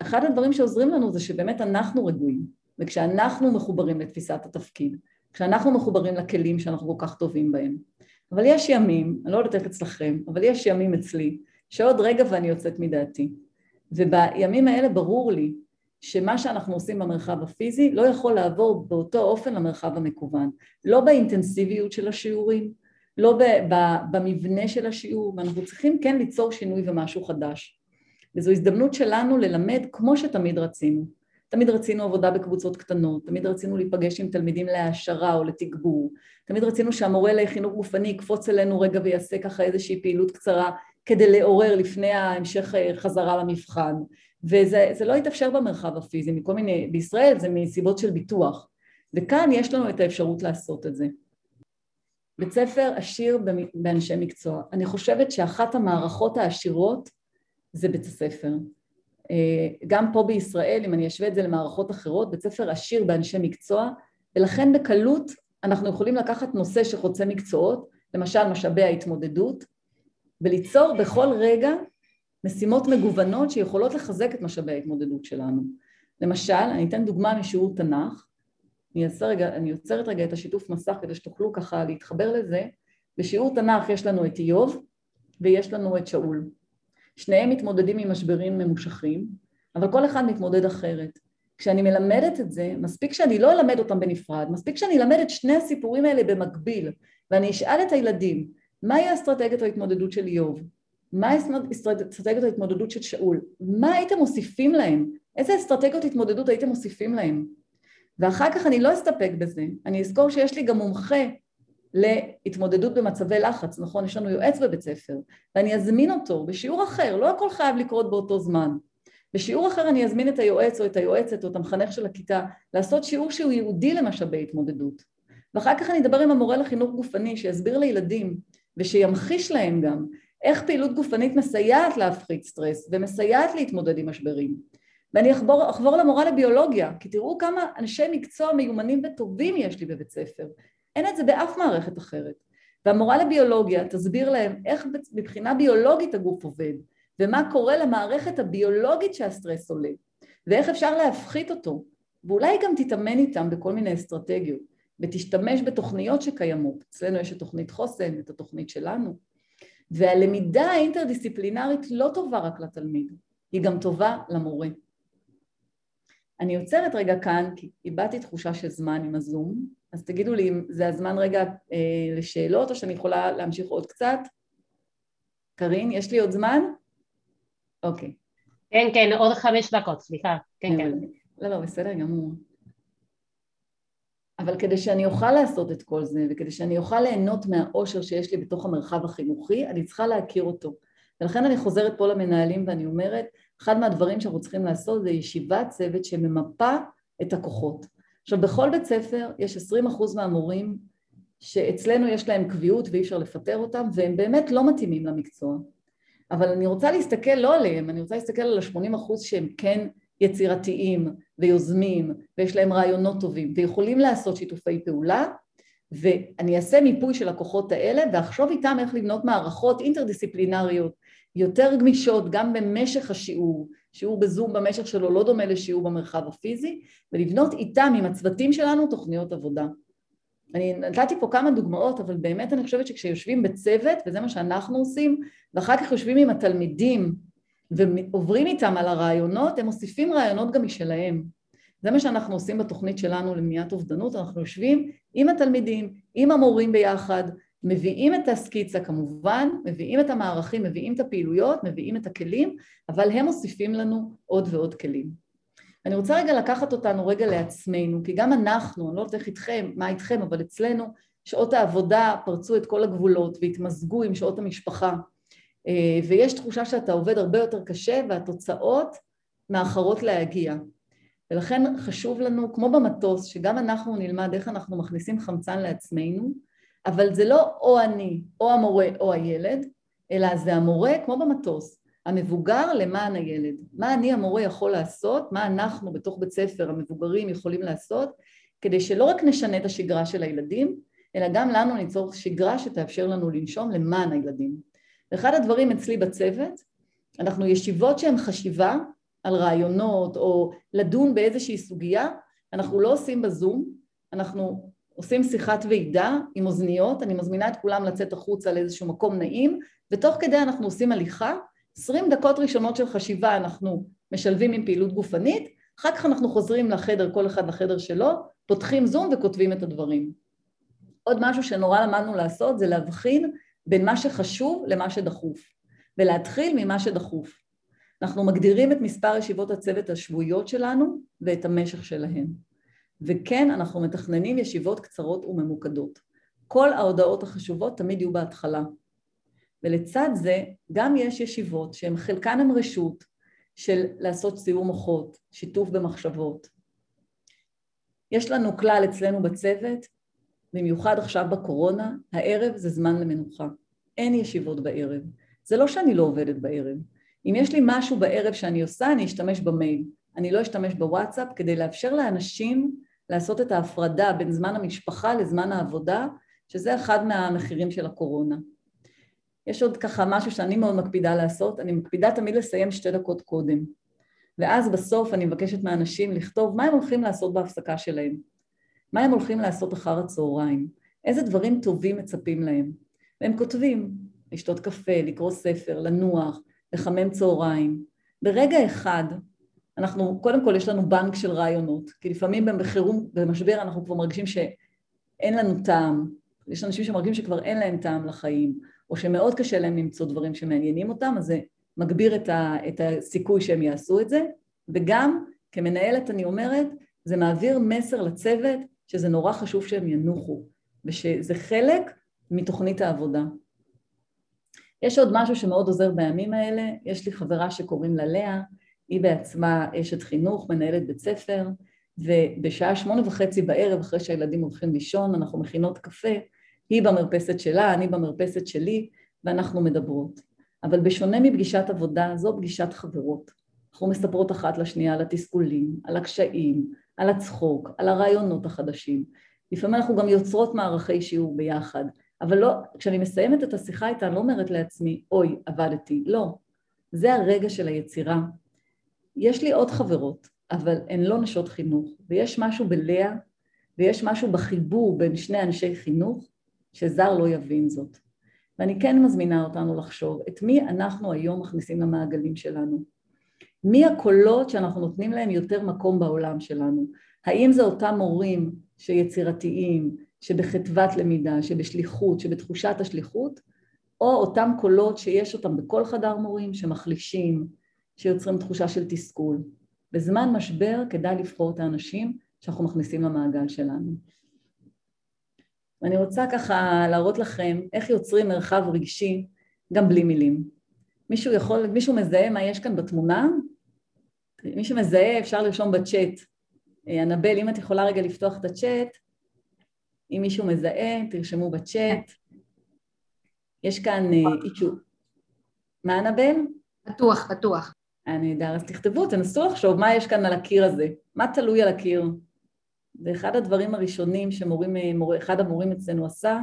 אחד הדברים שעוזרים לנו זה שבאמת אנחנו רגועים, וכשאנחנו מחוברים לתפיסת התפקיד, כשאנחנו מחוברים לכלים שאנחנו כל כך טובים בהם. אבל יש ימים, אני לא יודעת איך אצלכם, אבל יש ימים אצלי, שעוד רגע ואני יוצאת מדעתי. ובימים האלה ברור לי שמה שאנחנו עושים במרחב הפיזי לא יכול לעבור באותו אופן למרחב המקוון. לא באינטנסיביות של השיעורים, לא במבנה של השיעור, ואנחנו צריכים כן ליצור שינוי ומשהו חדש. וזו הזדמנות שלנו ללמד כמו שתמיד רצינו. תמיד רצינו עבודה בקבוצות קטנות, תמיד רצינו להיפגש עם תלמידים להעשרה או לתגבור, תמיד רצינו שהמורה לחינוך גופני יקפוץ אלינו רגע ויעשה ככה איזושהי פעילות קצרה כדי לעורר לפני ההמשך אה, חזרה למבחן, וזה לא התאפשר במרחב הפיזי, מכל מיני, בישראל זה מסיבות של ביטוח, וכאן יש לנו את האפשרות לעשות את זה. בית ספר עשיר באנשי מקצוע. אני חושבת שאחת המערכות העשירות זה בית הספר. אה, גם פה בישראל, אם אני אשווה את זה למערכות אחרות, בית ספר עשיר באנשי מקצוע, ולכן בקלות אנחנו יכולים לקחת נושא שחוצה מקצועות, למשל משאבי ההתמודדות, וליצור בכל רגע משימות מגוונות שיכולות לחזק את משאבי ההתמודדות שלנו. למשל, אני אתן דוגמה משיעור תנ"ך, אני, רגע, אני עוצרת רגע את השיתוף מסך כדי שתוכלו ככה להתחבר לזה, בשיעור תנ"ך יש לנו את איוב ויש לנו את שאול. שניהם מתמודדים עם משברים ממושכים, אבל כל אחד מתמודד אחרת. כשאני מלמדת את זה, מספיק שאני לא אלמד אותם בנפרד, מספיק שאני אלמד את שני הסיפורים האלה במקביל, ואני אשאל את הילדים, מהי האסטרטגיית ההתמודדות של איוב? מהי אסטרטגיית ההתמודדות של שאול? מה הייתם מוסיפים להם? איזה אסטרטגיות התמודדות הייתם מוסיפים להם? ואחר כך אני לא אסתפק בזה, אני אזכור שיש לי גם מומחה להתמודדות במצבי לחץ, נכון? יש לנו יועץ בבית ספר, ואני אזמין אותו בשיעור אחר, לא הכל חייב לקרות באותו זמן. בשיעור אחר אני אזמין את היועץ או את היועצת או את המחנך של הכיתה לעשות שיעור שהוא ייעודי למשאבי התמודדות. ואחר כך אני אדבר עם המורה לחינוך גופני שיסביר לילדים ושימחיש להם גם איך פעילות גופנית מסייעת להפחית סטרס ומסייעת להתמודד עם משברים. ואני אחבור, אחבור למורה לביולוגיה, כי תראו כמה אנשי מקצוע מיומנים וטובים יש לי בבית ספר. אין את זה באף מערכת אחרת. והמורה לביולוגיה תסביר להם איך מבחינה ביולוגית הגוף עובד, ומה קורה למערכת הביולוגית שהסטרס עולה, ואיך אפשר להפחית אותו, ואולי גם תתאמן איתם בכל מיני אסטרטגיות, ותשתמש בתוכניות שקיימות. אצלנו יש את תוכנית חוסן, את התוכנית שלנו. והלמידה האינטרדיסציפלינרית לא טובה רק לתלמיד, היא גם טובה למורה. אני עוצרת רגע כאן, כי איבדתי תחושה של זמן עם הזום, אז תגידו לי אם זה הזמן רגע אה, לשאלות, או שאני יכולה להמשיך עוד קצת. קארין, יש לי עוד זמן? אוקיי. כן, כן, עוד חמש דקות, סליחה. כן, כן. לא, לא, בסדר גמור. אבל כדי שאני אוכל לעשות את כל זה, וכדי שאני אוכל ליהנות מהאושר שיש לי בתוך המרחב החינוכי, אני צריכה להכיר אותו. ולכן אני חוזרת פה למנהלים ואני אומרת, אחד מהדברים שאנחנו צריכים לעשות זה ישיבת צוות שממפה את הכוחות. עכשיו בכל בית ספר יש 20% מהמורים שאצלנו יש להם קביעות ואי אפשר לפטר אותם והם באמת לא מתאימים למקצוע. אבל אני רוצה להסתכל לא עליהם, אני רוצה להסתכל על ה-80% שהם כן יצירתיים ויוזמים ויש להם רעיונות טובים ויכולים לעשות שיתופי פעולה ואני אעשה מיפוי של הכוחות האלה ואחשוב איתם איך לבנות מערכות אינטרדיסציפלינריות יותר גמישות גם במשך השיעור, שיעור בזום במשך שלו לא דומה לשיעור במרחב הפיזי ולבנות איתם עם הצוותים שלנו תוכניות עבודה. אני נתתי פה כמה דוגמאות אבל באמת אני חושבת שכשיושבים בצוות וזה מה שאנחנו עושים ואחר כך יושבים עם התלמידים ועוברים איתם על הרעיונות, הם מוסיפים רעיונות גם משלהם. זה מה שאנחנו עושים בתוכנית שלנו למניעת אובדנות, אנחנו יושבים עם התלמידים, עם המורים ביחד, מביאים את הסקיצה כמובן, מביאים את המערכים, מביאים את הפעילויות, מביאים את הכלים, אבל הם מוסיפים לנו עוד ועוד כלים. אני רוצה רגע לקחת אותנו רגע לעצמנו, כי גם אנחנו, אני לא יודעת איך איתכם, מה איתכם, אבל אצלנו שעות העבודה פרצו את כל הגבולות והתמזגו עם שעות המשפחה. אה, ויש תחושה שאתה עובד הרבה יותר קשה והתוצאות מאחרות להגיע. ולכן חשוב לנו, כמו במטוס, שגם אנחנו נלמד איך אנחנו מכניסים חמצן לעצמנו, אבל זה לא או אני, או המורה, או הילד, אלא זה המורה, כמו במטוס, המבוגר למען הילד. מה אני המורה יכול לעשות, מה אנחנו בתוך בית ספר המבוגרים יכולים לעשות, כדי שלא רק נשנה את השגרה של הילדים, אלא גם לנו ניצור שגרה שתאפשר לנו לנשום למען הילדים. ואחד הדברים אצלי בצוות, אנחנו ישיבות שהן חשיבה על רעיונות או לדון באיזושהי סוגיה, אנחנו לא עושים בזום, אנחנו עושים שיחת ועידה עם אוזניות, אני מזמינה את כולם לצאת החוצה לאיזשהו מקום נעים, ותוך כדי אנחנו עושים הליכה, עשרים דקות ראשונות של חשיבה אנחנו משלבים עם פעילות גופנית, אחר כך אנחנו חוזרים לחדר, כל אחד לחדר שלו, פותחים זום וכותבים את הדברים. עוד משהו שנורא למדנו לעשות זה להבחין בין מה שחשוב למה שדחוף, ולהתחיל ממה שדחוף. אנחנו מגדירים את מספר ישיבות הצוות השבועיות שלנו ואת המשך שלהן. וכן, אנחנו מתכננים ישיבות קצרות וממוקדות. כל ההודעות החשובות תמיד יהיו בהתחלה. ולצד זה, גם יש ישיבות שהן חלקן הן רשות של לעשות סיור מוחות, שיתוף במחשבות. יש לנו כלל אצלנו בצוות, במיוחד עכשיו בקורונה, הערב זה זמן למנוחה. אין ישיבות בערב. זה לא שאני לא עובדת בערב. אם יש לי משהו בערב שאני עושה, אני אשתמש במייל. אני לא אשתמש בוואטסאפ כדי לאפשר לאנשים לעשות את ההפרדה בין זמן המשפחה לזמן העבודה, שזה אחד מהמחירים של הקורונה. יש עוד ככה משהו שאני מאוד מקפידה לעשות, אני מקפידה תמיד לסיים שתי דקות קודם. ואז בסוף אני מבקשת מאנשים לכתוב מה הם הולכים לעשות בהפסקה שלהם. מה הם הולכים לעשות אחר הצהריים, איזה דברים טובים מצפים להם. והם כותבים, לשתות קפה, לקרוא ספר, לנוח, לחמם צהריים. ברגע אחד, אנחנו, קודם כל יש לנו בנק של רעיונות, כי לפעמים בחירום, במשבר אנחנו כבר מרגישים שאין לנו טעם, יש אנשים שמרגישים שכבר אין להם טעם לחיים, או שמאוד קשה להם למצוא דברים שמעניינים אותם, אז זה מגביר את, ה, את הסיכוי שהם יעשו את זה, וגם כמנהלת אני אומרת, זה מעביר מסר לצוות שזה נורא חשוב שהם ינוחו, ושזה חלק מתוכנית העבודה. יש עוד משהו שמאוד עוזר בימים האלה, יש לי חברה שקוראים לה לאה, היא בעצמה אשת חינוך, מנהלת בית ספר, ובשעה שמונה וחצי בערב, אחרי שהילדים הולכים לישון, אנחנו מכינות קפה, היא במרפסת שלה, אני במרפסת שלי, ואנחנו מדברות. אבל בשונה מפגישת עבודה, זו פגישת חברות. אנחנו מספרות אחת לשנייה על התסכולים, על הקשיים, על הצחוק, על הרעיונות החדשים. לפעמים אנחנו גם יוצרות מערכי שיעור ביחד, אבל לא, כשאני מסיימת את השיחה איתה, אני לא אומרת לעצמי, אוי, עבדתי. לא. זה הרגע של היצירה. יש לי עוד חברות, אבל הן לא נשות חינוך, ויש משהו בלאה, ויש משהו בחיבור בין שני אנשי חינוך, שזר לא יבין זאת. ואני כן מזמינה אותנו לחשוב את מי אנחנו היום מכניסים למעגלים שלנו. מי הקולות שאנחנו נותנים להם יותר מקום בעולם שלנו? האם זה אותם מורים שיצירתיים, שבחדוות למידה, שבשליחות, שבתחושת השליחות, או אותם קולות שיש אותם בכל חדר מורים, שמחלישים, שיוצרים תחושה של תסכול. בזמן משבר כדאי לבחור את האנשים שאנחנו מכניסים למעגל שלנו. ואני רוצה ככה להראות לכם איך יוצרים מרחב רגשי גם בלי מילים. מישהו יכול, מישהו מזהה מה יש כאן בתמונה? מי שמזהה אפשר לרשום בצ'אט. אה, אנבל, אם את יכולה רגע לפתוח את הצ'אט, אם מישהו מזהה, תרשמו בצ'אט. יש כאן אישו. מה אנבל? פתוח, פתוח. היה נהדר, אז תכתבו, תנסו לחשוב מה יש כאן על הקיר הזה, מה תלוי על הקיר. זה אחד הדברים הראשונים שאחד המורים אצלנו עשה,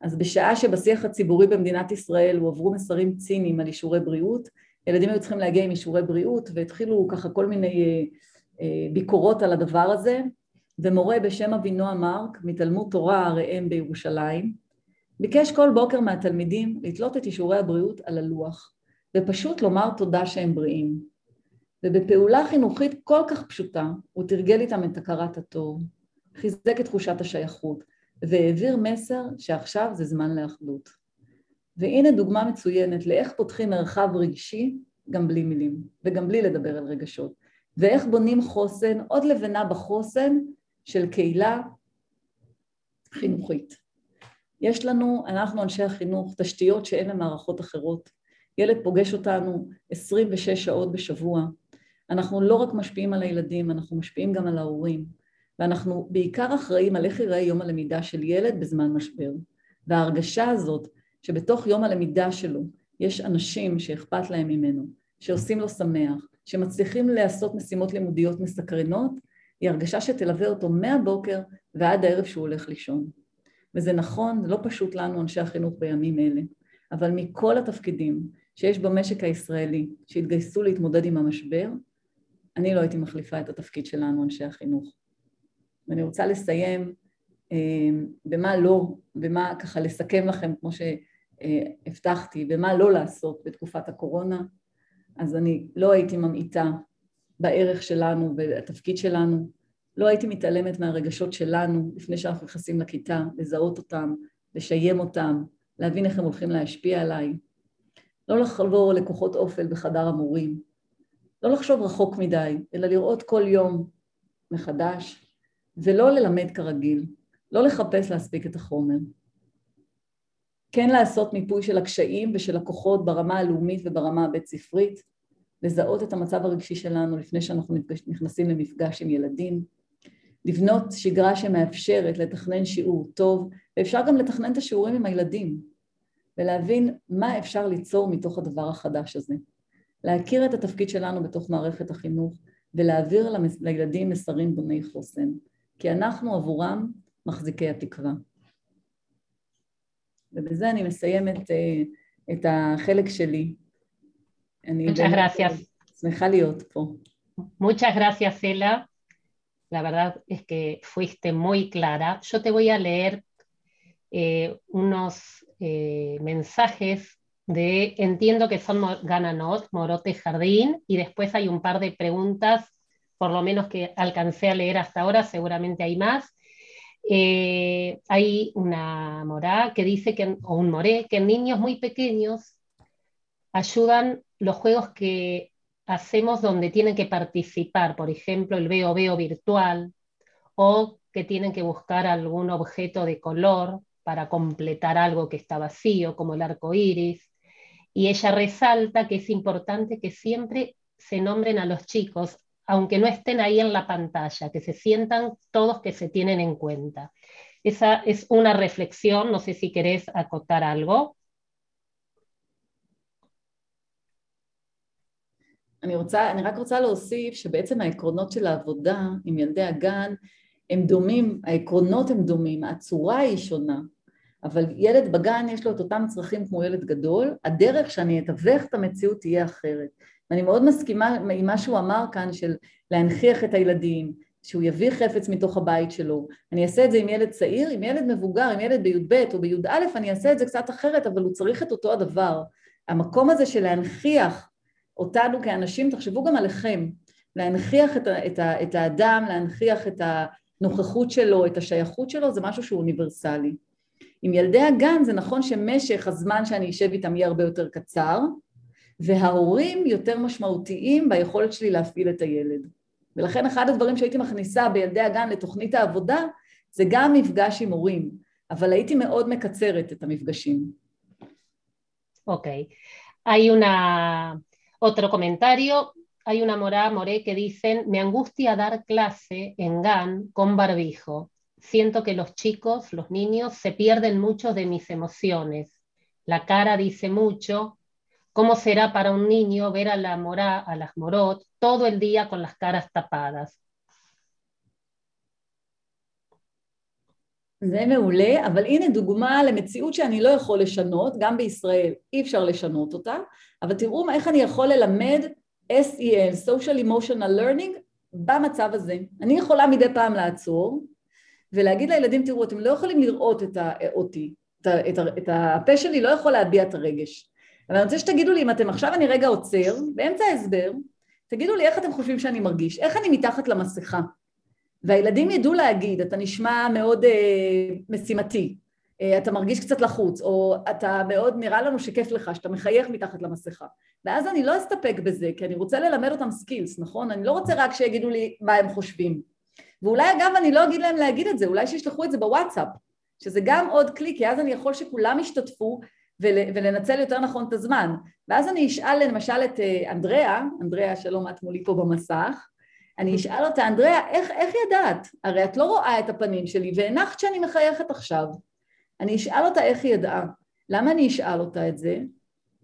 אז בשעה שבשיח הציבורי במדינת ישראל הועברו מסרים ציניים על אישורי בריאות, ילדים היו צריכים להגיע עם אישורי בריאות והתחילו ככה כל מיני אה, אה, ביקורות על הדבר הזה, ומורה בשם אבינועם מרק מתלמוד תורה ראם בירושלים, ביקש כל בוקר מהתלמידים לתלות את אישורי הבריאות על הלוח. ופשוט לומר תודה שהם בריאים. ובפעולה חינוכית כל כך פשוטה, הוא תרגל איתם את הכרת הטוב, חיזק את תחושת השייכות, והעביר מסר שעכשיו זה זמן לאחדות. והנה דוגמה מצוינת לאיך פותחים מרחב רגשי גם בלי מילים, וגם בלי לדבר על רגשות, ואיך בונים חוסן, עוד לבנה בחוסן של קהילה חינוכית. יש לנו, אנחנו אנשי החינוך, תשתיות שאין למערכות אחרות. ילד פוגש אותנו 26 שעות בשבוע. אנחנו לא רק משפיעים על הילדים, אנחנו משפיעים גם על ההורים. ואנחנו בעיקר אחראים על איך ייראה יום הלמידה של ילד בזמן משבר. וההרגשה הזאת שבתוך יום הלמידה שלו יש אנשים שאכפת להם ממנו, שעושים לו שמח, שמצליחים לעשות משימות לימודיות מסקרנות, היא הרגשה שתלווה אותו מהבוקר ועד הערב שהוא הולך לישון. וזה נכון, לא פשוט לנו אנשי החינוך בימים אלה, אבל מכל התפקידים שיש במשק הישראלי שהתגייסו להתמודד עם המשבר, אני לא הייתי מחליפה את התפקיד שלנו, אנשי החינוך. ואני רוצה לסיים אה, במה לא, במה ככה לסכם לכם, כמו שהבטחתי, במה לא לעשות בתקופת הקורונה. אז אני לא הייתי ממעיטה בערך שלנו ובתפקיד שלנו, לא הייתי מתעלמת מהרגשות שלנו לפני שאנחנו נכנסים לכיתה, לזהות אותם, לשיים אותם, להבין איך הם הולכים להשפיע עליי, לא לחבור לכוחות אופל בחדר המורים, לא לחשוב רחוק מדי, אלא לראות כל יום מחדש, ולא ללמד כרגיל, לא לחפש להספיק את החומר. כן לעשות מיפוי של הקשיים ושל הכוחות ברמה הלאומית וברמה הבית ספרית, לזהות את המצב הרגשי שלנו לפני שאנחנו נכנסים למפגש עם ילדים, לבנות שגרה שמאפשרת לתכנן שיעור טוב, ואפשר גם לתכנן את השיעורים עם הילדים, ולהבין מה אפשר ליצור מתוך הדבר החדש הזה. להכיר את התפקיד שלנו בתוך מערכת החינוך ולהעביר לילדים מסרים בוני חוסן, כי אנחנו עבורם מחזיקי התקווה. ובזה אני מסיימת אה, את החלק שלי. אני שמחה להיות פה. Muchas gracias, Ela. La verdad es que fuiste muy clara. Yo te voy a leer eh, unos eh, mensajes de, entiendo que son Gananot, Morote Jardín, y después hay un par de preguntas, por lo menos que alcancé a leer hasta ahora, seguramente hay más. Eh, hay una morá que dice que, o un moré, que en niños muy pequeños ayudan los juegos que hacemos donde tienen que participar, por ejemplo, el veo veo virtual, o que tienen que buscar algún objeto de color para completar algo que está vacío, como el arco iris. Y ella resalta que es importante que siempre se nombren a los chicos, aunque no estén ahí en la pantalla, que se sientan todos que se tienen en cuenta. Esa es una reflexión, no sé si querés acotar algo. אני, רוצה, אני רק רוצה להוסיף שבעצם העקרונות של העבודה עם ילדי הגן הם דומים, העקרונות הם דומים, הצורה היא שונה, אבל ילד בגן יש לו את אותם צרכים כמו ילד גדול, הדרך שאני אתווך את המציאות תהיה אחרת. ואני מאוד מסכימה עם מה שהוא אמר כאן של להנכיח את הילדים, שהוא יביא חפץ מתוך הבית שלו. אני אעשה את זה עם ילד צעיר, עם ילד מבוגר, עם ילד בי"ב או בי"א, אני אעשה את זה קצת אחרת, אבל הוא צריך את אותו הדבר. המקום הזה של להנכיח אותנו כאנשים, תחשבו גם עליכם, להנכיח את, ה, את, ה, את האדם, להנכיח את הנוכחות שלו, את השייכות שלו, זה משהו שהוא אוניברסלי. עם ילדי הגן זה נכון שמשך הזמן שאני אשב איתם יהיה הרבה יותר קצר, וההורים יותר משמעותיים ביכולת שלי להפעיל את הילד. ולכן אחד הדברים שהייתי מכניסה בילדי הגן לתוכנית העבודה זה גם מפגש עם הורים. אבל הייתי מאוד מקצרת את המפגשים. Ok. Hay una, otro comentario. Hay una morá, moré que dicen, me angustia dar clase en GAN con barbijo. Siento que los chicos, los niños, se pierden mucho de mis emociones. La cara dice mucho. ¿Cómo será para un niño ver a la morá, a las morot, todo el día con las caras tapadas? זה מעולה, אבל הנה דוגמה למציאות שאני לא יכול לשנות, גם בישראל אי אפשר לשנות אותה, אבל תראו איך אני יכול ללמד SEL, social emotional learning, במצב הזה. אני יכולה מדי פעם לעצור ולהגיד לילדים, תראו, אתם לא יכולים לראות את ה, אותי, את, את, את הפה שלי לא יכול להביע את הרגש. אבל אני רוצה שתגידו לי, אם אתם עכשיו אני רגע עוצר, באמצע ההסבר, תגידו לי איך אתם חושבים שאני מרגיש, איך אני מתחת למסכה. והילדים ידעו להגיד, אתה נשמע מאוד אה, משימתי, אה, אתה מרגיש קצת לחוץ, או אתה מאוד, נראה לנו שכיף לך, שאתה מחייך מתחת למסכה. ואז אני לא אסתפק בזה, כי אני רוצה ללמד אותם skills, נכון? אני לא רוצה רק שיגידו לי מה הם חושבים. ואולי אגב אני לא אגיד להם להגיד את זה, אולי שישלחו את זה בוואטסאפ, שזה גם עוד כלי, כי אז אני יכול שכולם ישתתפו ול, ולנצל יותר נכון את הזמן. ואז אני אשאל למשל את אה, אנדריאה, אנדריאה שלום את מולי פה במסך, אני אשאל אותה, אנדריאה, איך, איך ידעת? הרי את לא רואה את הפנים שלי והנחת שאני מחייכת עכשיו. אני אשאל אותה איך היא ידעה. למה אני אשאל אותה את זה?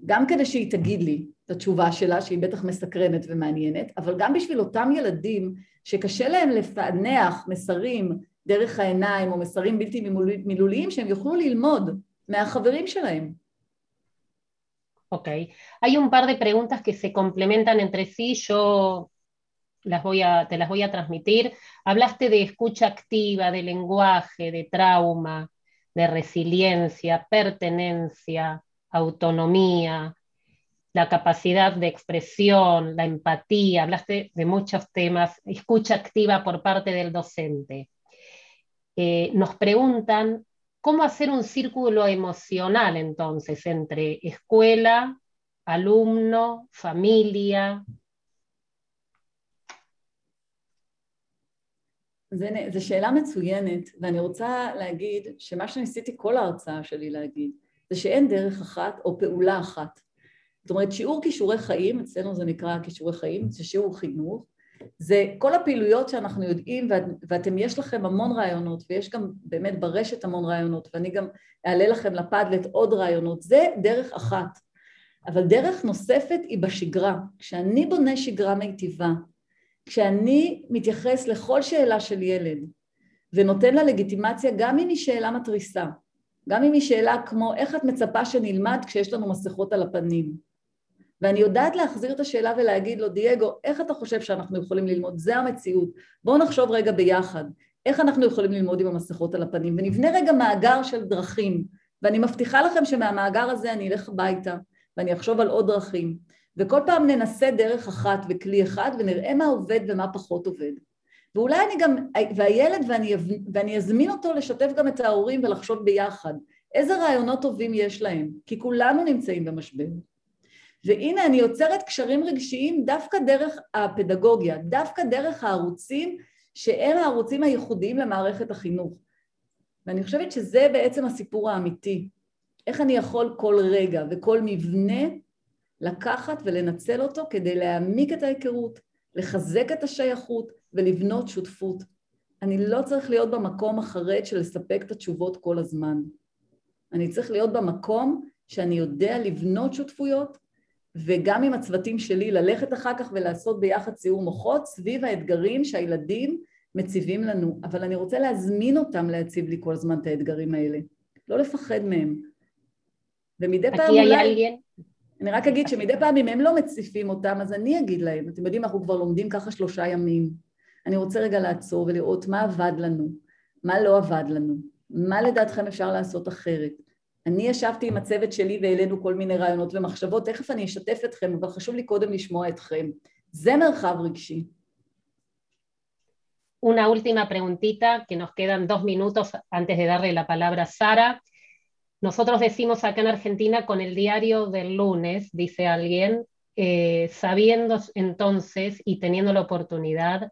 גם כדי שהיא תגיד לי את התשובה שלה, שהיא בטח מסקרנת ומעניינת, אבל גם בשביל אותם ילדים שקשה להם לפענח מסרים דרך העיניים או מסרים בלתי מילוליים, שהם יוכלו ללמוד מהחברים שלהם. Ok, hay un par de preguntas que se complementan las voy a, te las voy a transmitir. Hablaste de escucha activa, de lenguaje, de trauma, de resiliencia, pertenencia, autonomía, la capacidad de expresión, la empatía, hablaste de muchos temas, escucha activa por parte del docente. Eh, nos preguntan cómo hacer un círculo emocional entonces entre escuela, alumno, familia, זו שאלה מצוינת, ואני רוצה להגיד שמה שניסיתי כל ההרצאה שלי להגיד, זה שאין דרך אחת או פעולה אחת. זאת אומרת, שיעור כישורי חיים, אצלנו זה נקרא כישורי חיים, זה שיעור חינוך, זה כל הפעילויות שאנחנו יודעים, ואת, ואתם, יש לכם המון רעיונות, ויש גם באמת ברשת המון רעיונות, ואני גם אעלה לכם לפאדלט עוד רעיונות, זה דרך אחת. אבל דרך נוספת היא בשגרה. כשאני בונה שגרה מיטיבה, כשאני מתייחס לכל שאלה של ילד ונותן לה לגיטימציה גם אם היא שאלה מתריסה, גם אם היא שאלה כמו איך את מצפה שנלמד כשיש לנו מסכות על הפנים? ואני יודעת להחזיר את השאלה ולהגיד לו דייגו איך אתה חושב שאנחנו יכולים ללמוד? זה המציאות. בואו נחשוב רגע ביחד. איך אנחנו יכולים ללמוד עם המסכות על הפנים? ונבנה רגע מאגר של דרכים. ואני מבטיחה לכם שמהמאגר הזה אני אלך הביתה ואני אחשוב על עוד דרכים. וכל פעם ננסה דרך אחת וכלי אחד ונראה מה עובד ומה פחות עובד. ואולי אני גם, והילד ואני, ואני אזמין אותו לשתף גם את ההורים ולחשוב ביחד איזה רעיונות טובים יש להם, כי כולנו נמצאים במשבר. והנה אני יוצרת קשרים רגשיים דווקא דרך הפדגוגיה, דווקא דרך הערוצים שהם הערוצים הייחודיים למערכת החינוך. ואני חושבת שזה בעצם הסיפור האמיתי. איך אני יכול כל רגע וכל מבנה לקחת ולנצל אותו כדי להעמיק את ההיכרות, לחזק את השייכות ולבנות שותפות. אני לא צריך להיות במקום החרד של לספק את התשובות כל הזמן. אני צריך להיות במקום שאני יודע לבנות שותפויות וגם עם הצוותים שלי ללכת אחר כך ולעשות ביחד סיור מוחות סביב האתגרים שהילדים מציבים לנו, אבל אני רוצה להזמין אותם להציב לי כל הזמן את האתגרים האלה, לא לפחד מהם. ומדי פעם אולי... אני רק אגיד שמדי פעם אם הם לא מציפים אותם, אז אני אגיד להם, אתם יודעים, אנחנו כבר לומדים ככה שלושה ימים. אני רוצה רגע לעצור ולראות מה עבד לנו, מה לא עבד לנו, מה לדעתכם אפשר לעשות אחרת. אני ישבתי עם הצוות שלי והעלינו כל מיני רעיונות ומחשבות, תכף אני אשתף אתכם, אבל חשוב לי קודם לשמוע אתכם. זה מרחב רגשי. Una última preguntita, que nos quedan dos minutos antes de darle la palabra a Sara. Nosotros decimos acá en Argentina con el diario del lunes, dice alguien, eh, sabiendo entonces y teniendo la oportunidad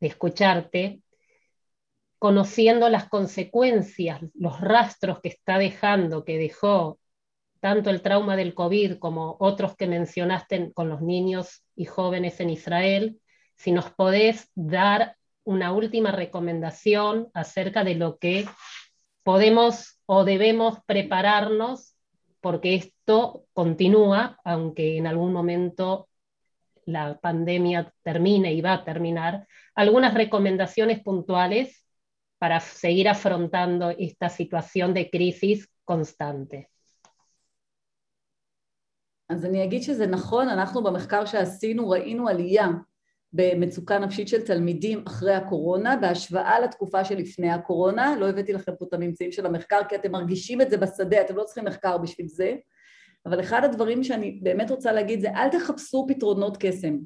de escucharte, conociendo las consecuencias, los rastros que está dejando, que dejó tanto el trauma del COVID como otros que mencionaste con los niños y jóvenes en Israel, si nos podés dar una última recomendación acerca de lo que podemos o debemos prepararnos, porque esto continúa, aunque en algún momento la pandemia termine y va a terminar, algunas recomendaciones puntuales para seguir afrontando esta situación de crisis constante. אז אני אגיד שזה נכון, אנחנו במחקר שעשינו ראינו עלייה במצוקה נפשית של תלמידים אחרי הקורונה, בהשוואה לתקופה שלפני הקורונה, לא הבאתי לכם פה את הממצאים של המחקר כי אתם מרגישים את זה בשדה, אתם לא צריכים מחקר בשביל זה, אבל אחד הדברים שאני באמת רוצה להגיד זה אל תחפשו פתרונות קסם.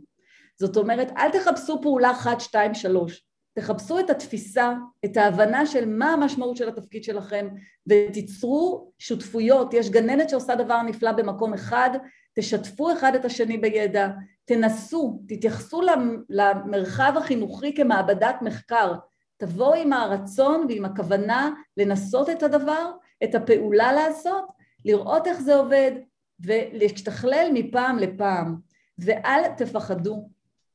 זאת אומרת, אל תחפשו פעולה אחת, שתיים, שלוש. תחפשו את התפיסה, את ההבנה של מה המשמעות של התפקיד שלכם ותיצרו שותפויות, יש גננת שעושה דבר נפלא במקום אחד, תשתפו אחד את השני בידע, תנסו, תתייחסו למרחב החינוכי כמעבדת מחקר, תבואו עם הרצון ועם הכוונה לנסות את הדבר, את הפעולה לעשות, לראות איך זה עובד ולהשתכלל מפעם לפעם, ואל תפחדו,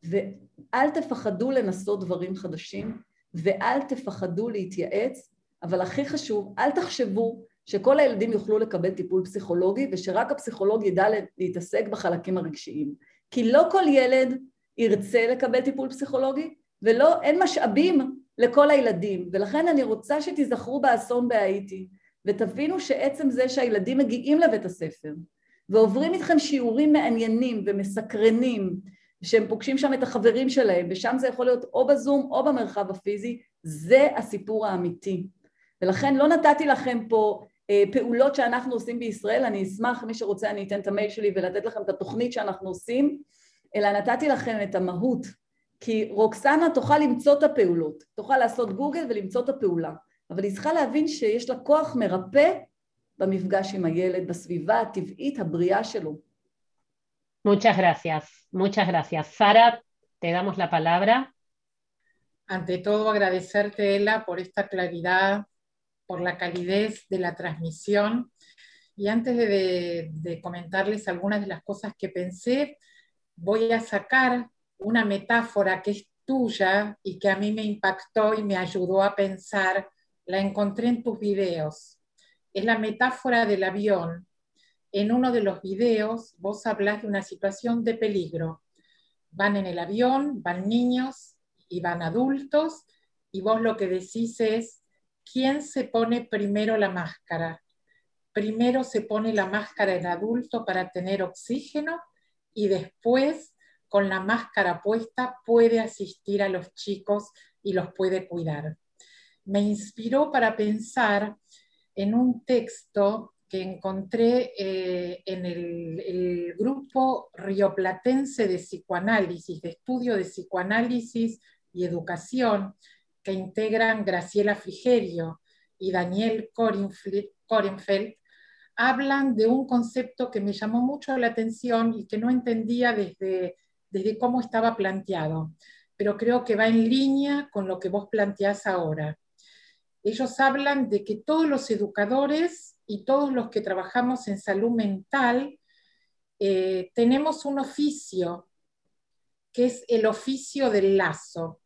ואל תפחדו לנסות דברים חדשים, ואל תפחדו להתייעץ, אבל הכי חשוב, אל תחשבו שכל הילדים יוכלו לקבל טיפול פסיכולוגי ושרק הפסיכולוג ידע להתעסק בחלקים הרגשיים. כי לא כל ילד ירצה לקבל טיפול פסיכולוגי ולא, אין משאבים לכל הילדים, ולכן אני רוצה שתיזכרו באסון בהאיטי ותבינו שעצם זה שהילדים מגיעים לבית הספר ועוברים איתכם שיעורים מעניינים ומסקרנים שהם פוגשים שם את החברים שלהם ושם זה יכול להיות או בזום או במרחב הפיזי, זה הסיפור האמיתי. ולכן לא נתתי לכם פה פעולות שאנחנו עושים בישראל, אני אשמח, מי שרוצה אני אתן את המייל שלי ולתת לכם את התוכנית שאנחנו עושים, אלא נתתי לכם את המהות, כי רוקסנה תוכל למצוא את הפעולות, תוכל לעשות גוגל ולמצוא את הפעולה, אבל היא צריכה להבין שיש לה כוח מרפא במפגש עם הילד, בסביבה הטבעית הבריאה שלו. Muchas gracias, muchas gracias. Sara, te damos la palabra. Ante todo, agradecerte, Ela, por esta claridad, por la calidez de la transmisión. Y antes de, de, comentarles algunas de las cosas que pensé, voy a sacar una metáfora que es tuya y que a mí me impactó y me ayudó a pensar. La encontré en tus videos. Es la metáfora del avión. En uno de los videos vos hablas de una situación de peligro. Van en el avión, van niños y van adultos, y vos lo que decís es, ¿quién se pone primero la máscara? Primero se pone la máscara el adulto para tener oxígeno y después, con la máscara puesta, puede asistir a los chicos y los puede cuidar. Me inspiró para pensar en un texto que encontré eh, en el, grupo rioplatense de psicoanálisis, de estudio de psicoanálisis y educación, que integran Graciela Frigerio y Daniel Korenfeld, hablan de un concepto que me llamó mucho la atención y que no entendía desde, desde cómo estaba planteado, pero creo que va en línea con lo que vos planteás ahora. Ellos hablan de que todos los educadores y todos los que trabajamos en salud mental eh, tenemos un oficio, que es el oficio del lazo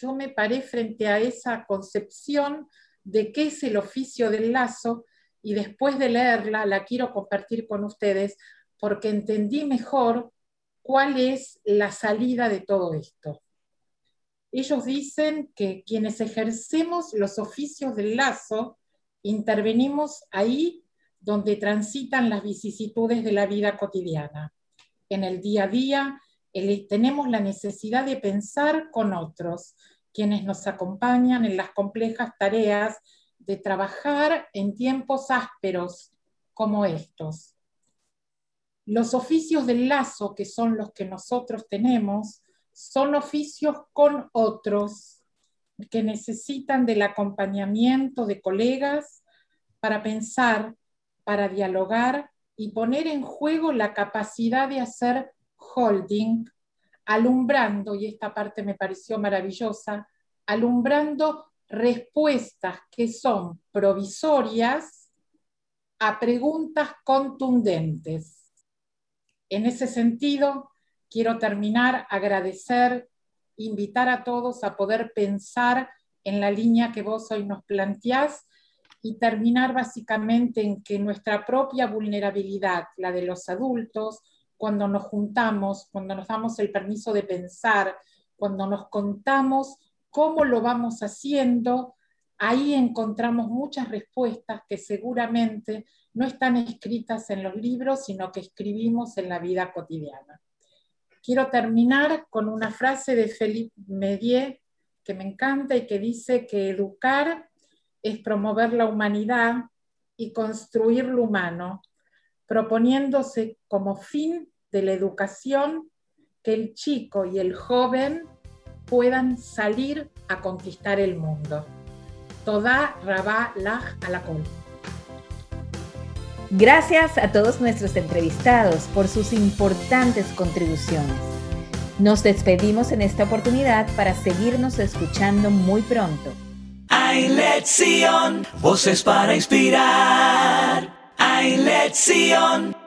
yo me paré frente a esa concepción de qué es el oficio del lazo y después de leerla la quiero compartir con ustedes porque entendí mejor cuál es la salida de todo esto. Ellos dicen que quienes ejercemos los oficios del lazo intervenimos ahí donde transitan las vicisitudes de la vida cotidiana, en el día a día, tenemos la necesidad de pensar con otros, quienes nos acompañan en las complejas tareas de trabajar en tiempos ásperos como estos. Los oficios del lazo, que son los que nosotros tenemos, son oficios con otros que necesitan del acompañamiento de colegas para pensar, para dialogar y poner en juego la capacidad de hacer holding, alumbrando, y esta parte me pareció maravillosa, alumbrando respuestas que son provisorias a preguntas contundentes. En ese sentido, quiero terminar, agradecer, invitar a todos a poder pensar en la línea que vos hoy nos planteás y terminar básicamente en que nuestra propia vulnerabilidad, la de los adultos, cuando nos juntamos, cuando nos damos el permiso de pensar, cuando nos contamos cómo lo vamos haciendo, ahí encontramos muchas respuestas que seguramente no están escritas en los libros, sino que escribimos en la vida cotidiana. Quiero terminar con una frase de Philippe Medier que me encanta y que dice que educar es promover la humanidad y construir lo humano, proponiéndose como fin de la educación que el chico y el joven puedan salir a conquistar el mundo. Toda Rabá Laj Alakol. Gracias a todos nuestros entrevistados por sus importantes contribuciones. Nos despedimos en esta oportunidad para seguirnos escuchando muy pronto. Hay lección, voces para inspirar. Hay lección.